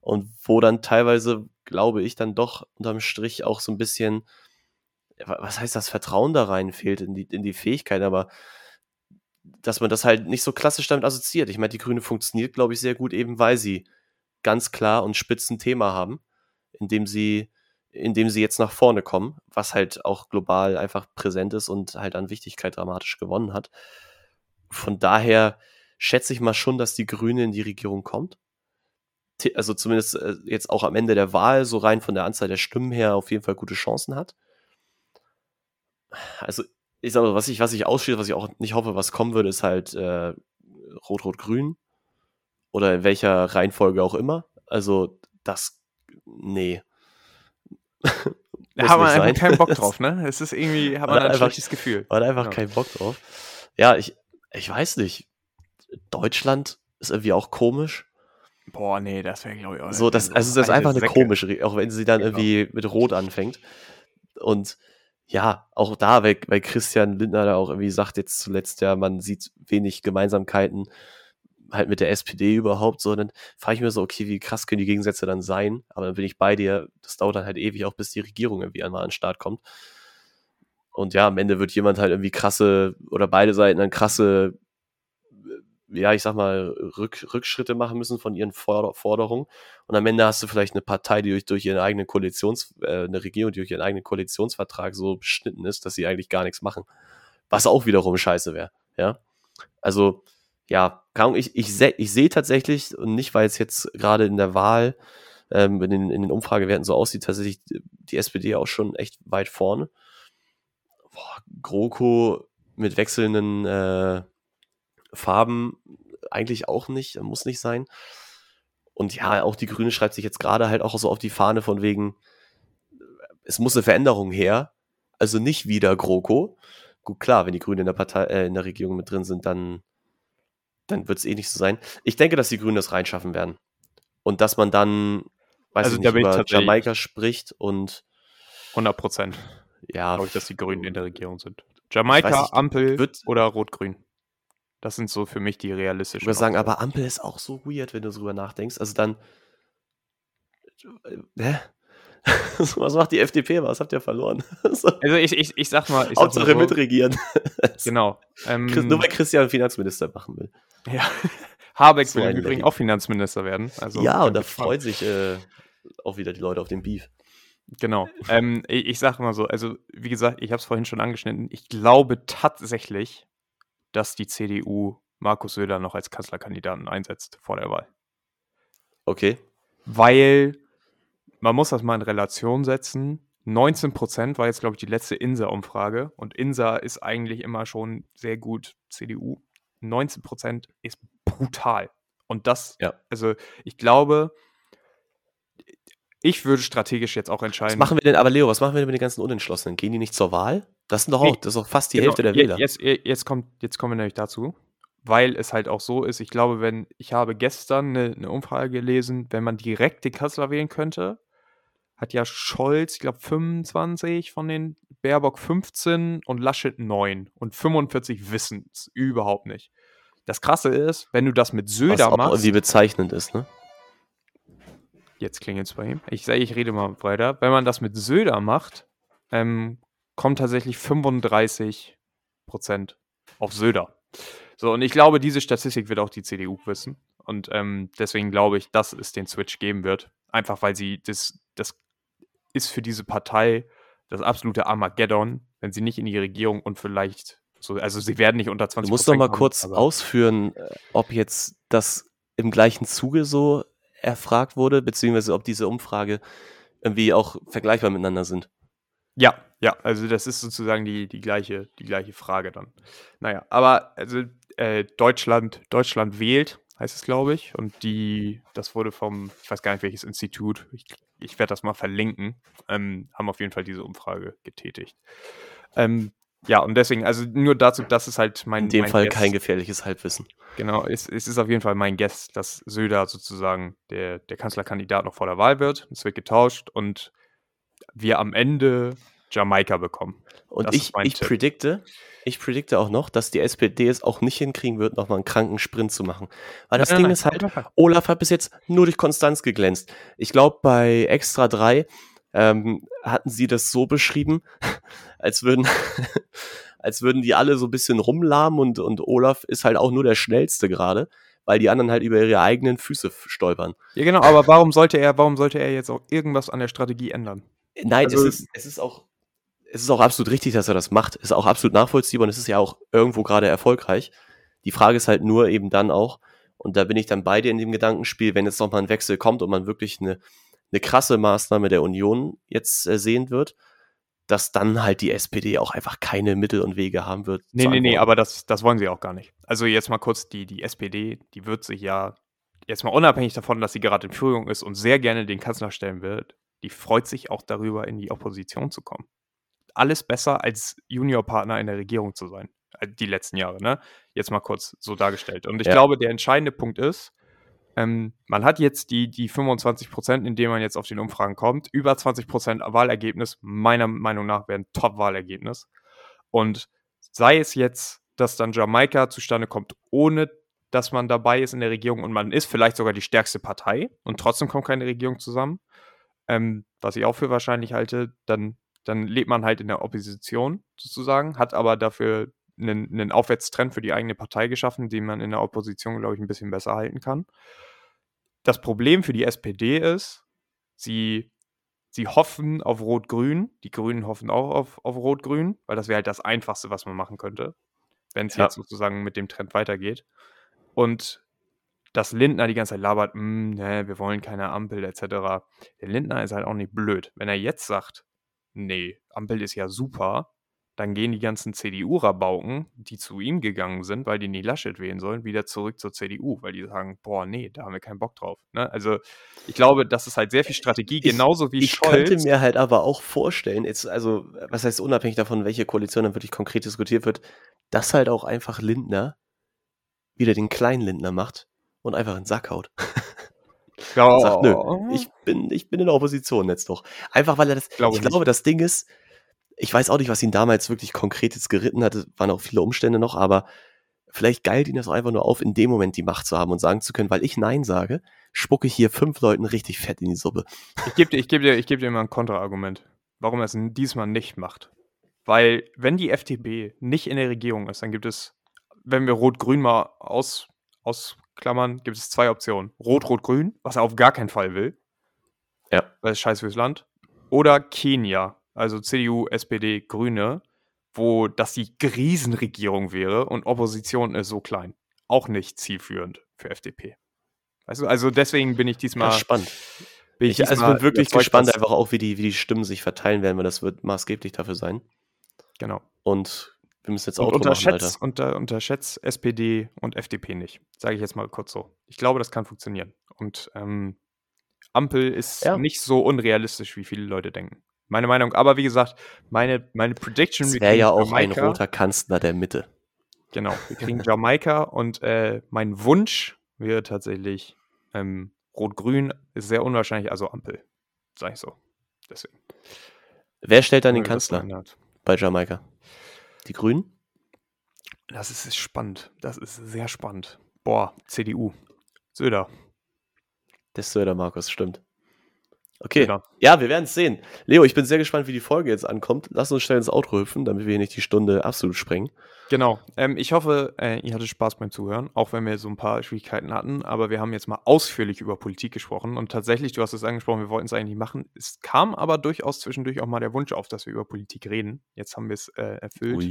Und wo dann teilweise, glaube ich, dann doch unterm Strich auch so ein bisschen, was heißt das, Vertrauen da rein fehlt in die, in die Fähigkeit, aber dass man das halt nicht so klassisch damit assoziiert. Ich meine, die Grüne funktioniert, glaube ich, sehr gut, eben weil sie ganz klar und spitzen Thema haben, indem sie, indem sie jetzt nach vorne kommen, was halt auch global einfach präsent ist und halt an Wichtigkeit dramatisch gewonnen hat. Von daher, schätze ich mal schon, dass die Grüne in die Regierung kommt. Also zumindest äh, jetzt auch am Ende der Wahl, so rein von der Anzahl der Stimmen her, auf jeden Fall gute Chancen hat. Also, ich sage mal, was ich, was ich ausschließe, was ich auch nicht hoffe, was kommen würde, ist halt äh, Rot-Rot-Grün. Oder in welcher Reihenfolge auch immer. Also, das, nee. da hat man einfach keinen Bock drauf, ne? Es ist irgendwie, hat man ein einfach, schlechtes Gefühl. Man hat einfach ja. keinen Bock drauf. Ja, ich, ich weiß nicht. Deutschland ist irgendwie auch komisch. Boah, nee, das wäre, glaube ich, auch. So, das, also das ist einfach eine Säcke. komische, auch wenn sie dann genau. irgendwie mit Rot anfängt. Und ja, auch da, weil, weil Christian Lindner da auch irgendwie sagt jetzt zuletzt ja, man sieht wenig Gemeinsamkeiten halt mit der SPD überhaupt, so, dann frage ich mir so, okay, wie krass können die Gegensätze dann sein? Aber dann bin ich bei dir, das dauert dann halt ewig, auch bis die Regierung irgendwie einmal an den Start kommt. Und ja, am Ende wird jemand halt irgendwie krasse, oder beide Seiten dann krasse ja, ich sag mal, Rück, Rückschritte machen müssen von ihren Forder Forderungen. Und am Ende hast du vielleicht eine Partei, die durch, durch ihren eigenen Koalitions, äh, eine Regierung, die durch ihren eigenen Koalitionsvertrag so beschnitten ist, dass sie eigentlich gar nichts machen. Was auch wiederum scheiße wäre. Ja. Also, ja, ich, ich sehe ich seh tatsächlich, und nicht, weil es jetzt gerade in der Wahl, ähm, in, den, in den Umfragewerten so aussieht, tatsächlich die SPD auch schon echt weit vorne. Boah, GroKo mit wechselnden äh, Farben eigentlich auch nicht, muss nicht sein. Und ja, auch die Grüne schreibt sich jetzt gerade halt auch so auf die Fahne von wegen, es muss eine Veränderung her. Also nicht wieder GroKo. Gut, klar, wenn die Grünen in der Partei, äh, in der Regierung mit drin sind, dann, dann wird es eh nicht so sein. Ich denke, dass die Grünen das reinschaffen werden. Und dass man dann, weiß also, ich nicht, über Jamaika spricht und 100 Prozent. Ja. Glaube ich, dass die Grünen in der Regierung sind. Jamaika, Ampel wird, oder Rot-Grün. Das sind so für mich die realistischen. Ich würde sagen, aber Ampel ist auch so weird, wenn du drüber nachdenkst. Also dann. Äh, hä? Was macht die FDP? Was habt ihr verloren? Also ich, ich, ich sag mal. Ich Hauptsache sag mal so, mitregieren. Genau. Ähm, Nur weil Christian Finanzminister machen will. ja. Habeck So will im Übrigen auch Finanzminister werden. Also ja, und da freuen sich äh, auch wieder die Leute auf den Beef. Genau. ähm, ich, ich sage mal so, also wie gesagt, ich habe es vorhin schon angeschnitten. Ich glaube tatsächlich, dass die CDU Markus Söder noch als Kanzlerkandidaten einsetzt vor der Wahl. Okay. Weil man muss das mal in Relation setzen. 19 Prozent war jetzt, glaube ich, die letzte INSA-Umfrage. Und INSA ist eigentlich immer schon sehr gut CDU. 19 Prozent ist brutal. Und das, Ja. also ich glaube, ich würde strategisch jetzt auch Was entscheiden. machen wir denn, aber Leo, was machen wir denn mit den ganzen Unentschlossenen? Gehen die nicht zur Wahl? Das sind doch auch, das ist doch fast die Genau, Hälfte der Wähler. Jetzt, jetzt, kommt, jetzt kommen wir nämlich dazu, weil es halt auch so ist, ich glaube, wenn, ich habe gestern eine, eine Umfrage gelesen, wenn man direkt den Kanzler wählen könnte, hat ja Scholz, ich glaube, 25 von den Baerbock 15 und Laschet 9 und 45 wissen es überhaupt nicht. Das Krasse ist, wenn du das mit was Söder auch machst, irgendwie bezeichnend ist, ne? jetzt klingelt es bei ihm, ich sage, ich rede mal weiter, wenn man das mit Söder macht, ähm, kommt tatsächlich 35 Prozent auf Söder. So, und ich glaube, diese Statistik wird auch die CDU wissen. Und ähm, deswegen glaube ich, dass es den Switch geben wird. Einfach weil sie, das, das ist für diese Partei das absolute Armageddon, wenn sie nicht in die Regierung und vielleicht so, also sie werden nicht unter 20% Du musst noch mal kommen, kurz ausführen, äh, ob jetzt das im gleichen Zuge so erfragt wurde, beziehungsweise ob diese Umfrage irgendwie auch vergleichbar miteinander sind. Ja, ja, also das ist sozusagen die, die, gleiche, die gleiche Frage dann. Naja, aber also äh, Deutschland, Deutschland wählt, heißt es, glaube ich. Und die, das wurde vom, ich weiß gar nicht welches Institut, ich, ich werde das mal verlinken, ähm, haben auf jeden Fall diese Umfrage getätigt. Ähm, ja, und deswegen, also nur dazu, das ist halt mein. In dem mein Fall Guess. kein gefährliches Halbwissen. Genau, es, es ist auf jeden Fall mein Guess, dass Söder sozusagen der, der Kanzlerkandidat noch vor der Wahl wird. Es wird getauscht und wir am Ende Jamaika bekommen. Und Das ich, ich Tipp. predikte, ich predikte auch noch, dass die SPD es auch nicht hinkriegen wird, nochmal einen kranken Sprint zu machen. Weil das Nein, Ding nein, ist halt, Fall. Olaf hat bis jetzt nur durch Konstanz geglänzt. Ich glaube, bei Extra 3 ähm, hatten sie das so beschrieben, als würden, als würden die alle so ein bisschen rumlahmen und, und Olaf ist halt auch nur der Schnellste gerade, weil die anderen halt über ihre eigenen Füße stolpern. Ja, genau, aber warum sollte er, warum sollte er jetzt auch irgendwas an der Strategie ändern? Nein, Also- es, ist, es ist auch. Es ist auch absolut richtig, dass er das macht. Ist auch absolut nachvollziehbar und es ist ja auch irgendwo gerade erfolgreich. Die Frage ist halt nur eben dann auch, und da bin ich dann beide in dem Gedankenspiel, wenn jetzt nochmal ein Wechsel kommt und man wirklich eine, eine krasse Maßnahme der Union jetzt äh, sehen wird, dass dann halt die SPD auch einfach keine Mittel und Wege haben wird. Nee, nee, nee, aber das, das wollen sie auch gar nicht. Also jetzt mal kurz, die, die SPD, die wird sich ja, jetzt mal unabhängig davon, dass sie gerade in Führung ist und sehr gerne den Kanzler stellen wird, die freut sich auch darüber, in die Opposition zu kommen. Alles besser als Juniorpartner in der Regierung zu sein. Äh, Die letzten Jahre, ne? Jetzt mal kurz so dargestellt. Und ich Ja. glaube, der entscheidende Punkt ist, ähm, man hat jetzt die, die 25 Prozent, in denen man jetzt auf den Umfragen kommt. Über 20 Prozent Wahlergebnis, meiner Meinung nach, wäre ein Top-Wahlergebnis. Und sei es jetzt, dass dann Jamaika zustande kommt, ohne dass man dabei ist in der Regierung und man ist vielleicht sogar die stärkste Partei und trotzdem kommt keine Regierung zusammen, ähm, was ich auch für wahrscheinlich halte, dann, dann lebt man halt in der Opposition sozusagen, hat aber dafür einen, einen Aufwärtstrend für die eigene Partei geschaffen, den man in der Opposition, glaube ich, ein bisschen besser halten kann. Das Problem für die SPD ist, sie, sie hoffen auf Rot-Grün, die Grünen hoffen auch auf, auf Rot-Grün, weil das wäre halt das Einfachste, was man machen könnte, wenn es Ja. jetzt sozusagen mit dem Trend weitergeht. Und dass Lindner die ganze Zeit labert, "Mm, ne, wir wollen keine Ampel etc. Der Lindner ist halt auch nicht blöd. Wenn er jetzt sagt, nee, Ampel ist ja super, dann gehen die ganzen CDU-Rabauken, die zu ihm gegangen sind, weil die nie Laschet wählen sollen, wieder zurück zur CDU, weil die sagen, boah, nee, da haben wir keinen Bock drauf. Ne? Also ich glaube, das ist halt sehr viel Strategie, Ich- genauso wie Ich Scholz. könnte mir halt aber auch vorstellen, jetzt, also, was heißt unabhängig davon, welche Koalition dann wirklich konkret diskutiert wird, dass halt auch einfach Lindner wieder den kleinen Lindner macht und einfach in den Sack haut. Und sagt, nö, ich bin, ich bin in der Opposition jetzt doch. Einfach weil er das, Glaube ich nicht. glaube, das Ding ist, ich weiß auch nicht, was ihn damals wirklich konkret jetzt geritten hat, es waren auch viele Umstände noch, aber vielleicht geilt ihn das einfach nur auf, in dem Moment die Macht zu haben und sagen zu können, weil ich Nein sage, spucke ich hier fünf Leuten richtig fett in die Suppe. Ich gebe dir, ich geb dir, ich geb dir mal ein Kontraargument, warum er es diesmal nicht macht. Weil, wenn die FDP nicht in der Regierung ist, dann gibt es, wenn wir Rot-Grün mal aus, ausklammern, gibt es zwei Optionen. Rot-Rot-Grün, was er auf gar keinen Fall will. Ja. Weil es scheiße fürs Land. Oder Kenia, also CDU, SPD, Grüne, wo das die Riesenregierung wäre und Opposition ist so klein. Auch nicht zielführend für FDP. Weißt du, also deswegen bin ich diesmal. Ja, spannend. Bin Ich, also bin wirklich gespannt einfach auch, wie die, wie die Stimmen sich verteilen werden, weil das wird maßgeblich dafür sein. Genau. Und wir müssen jetzt Und Auto machen, unterschätzt, unter, unterschätzt SPD und FDP nicht. Sage ich jetzt mal kurz so. Ich glaube, das kann funktionieren. Und ähm, Ampel ist Ja. nicht so unrealistisch, wie viele Leute denken. Meine Meinung. Aber wie gesagt, meine, meine Prediction. Wäre ja auch ein Jamaika. roter Kanzler der Mitte. Genau, wir kriegen Jamaika und äh, mein Wunsch wäre tatsächlich ähm, Rot-Grün ist sehr unwahrscheinlich, also Ampel. Sag ich so. Deswegen. Wer stellt dann den Kanzler bei Jamaika? Die Grünen? Das ist spannend. Das ist sehr spannend. Boah, CDU. Söder. Das ist der Markus, stimmt. Okay. Söder. Ja, wir werden es sehen. Leo, ich bin sehr gespannt, wie die Folge jetzt ankommt. Lass uns schnell ins Outro hüpfen, damit wir hier nicht die Stunde absolut sprengen. Genau. Ähm, ich hoffe, äh, ihr hattet Spaß beim Zuhören, auch wenn wir so ein paar Schwierigkeiten hatten. Aber wir haben jetzt mal ausführlich über Politik gesprochen. Und tatsächlich, du hast es angesprochen, wir wollten es eigentlich machen. Es kam aber durchaus zwischendurch auch mal der Wunsch auf, dass wir über Politik reden. Jetzt haben wir es äh, erfüllt.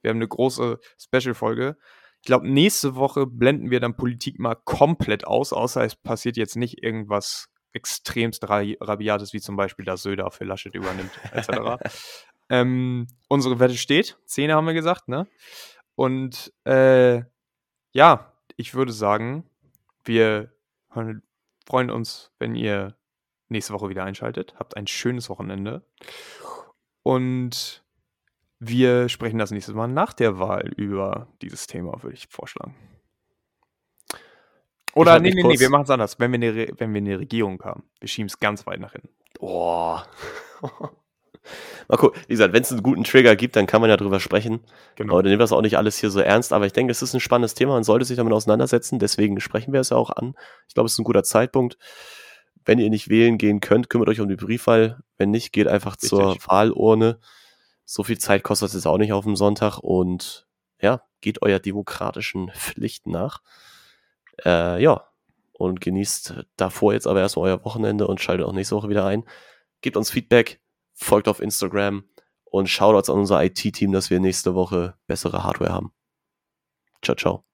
Wir haben eine große Special-Folge. Ich glaube, nächste Woche blenden wir dann Politik mal komplett aus, außer es passiert jetzt nicht irgendwas extremst ra rabiates, wie zum Beispiel, dass Söder für Laschet übernimmt, etc. ähm, unsere Wette steht. Zehner haben wir gesagt, ne? Und äh, ja, ich würde sagen, wir freuen uns, wenn ihr nächste Woche wieder einschaltet. Habt ein schönes Wochenende. Und wir sprechen das nächste Mal nach der Wahl über dieses Thema, würde ich vorschlagen. Oder nee, nee, nee, wir machen es anders. Wenn wir, eine, Re- wenn wir eine Regierung haben, wir schieben es ganz weit nach hinten. Oh. Mal gucken. Wie gesagt, wenn es einen guten Trigger gibt, dann kann man ja drüber sprechen. Genau. Aber dann nehmen wir das auch nicht alles hier so ernst. Aber ich denke, es ist ein spannendes Thema. Man sollte sich damit auseinandersetzen. Deswegen sprechen wir es ja auch an. Ich glaube, es ist ein guter Zeitpunkt. Wenn ihr nicht wählen gehen könnt, kümmert euch um die Briefwahl. Wenn nicht, geht einfach zur Richtig. Wahlurne. So viel Zeit kostet es jetzt auch nicht auf dem Sonntag. Und ja, geht euer demokratischen Pflichten nach. Äh, ja. Und genießt davor jetzt aber erstmal euer Wochenende und schaltet auch nächste Woche wieder ein. Gebt uns Feedback, folgt auf Instagram und Shoutouts an unser IT-Team, dass wir nächste Woche bessere Hardware haben. Ciao, ciao.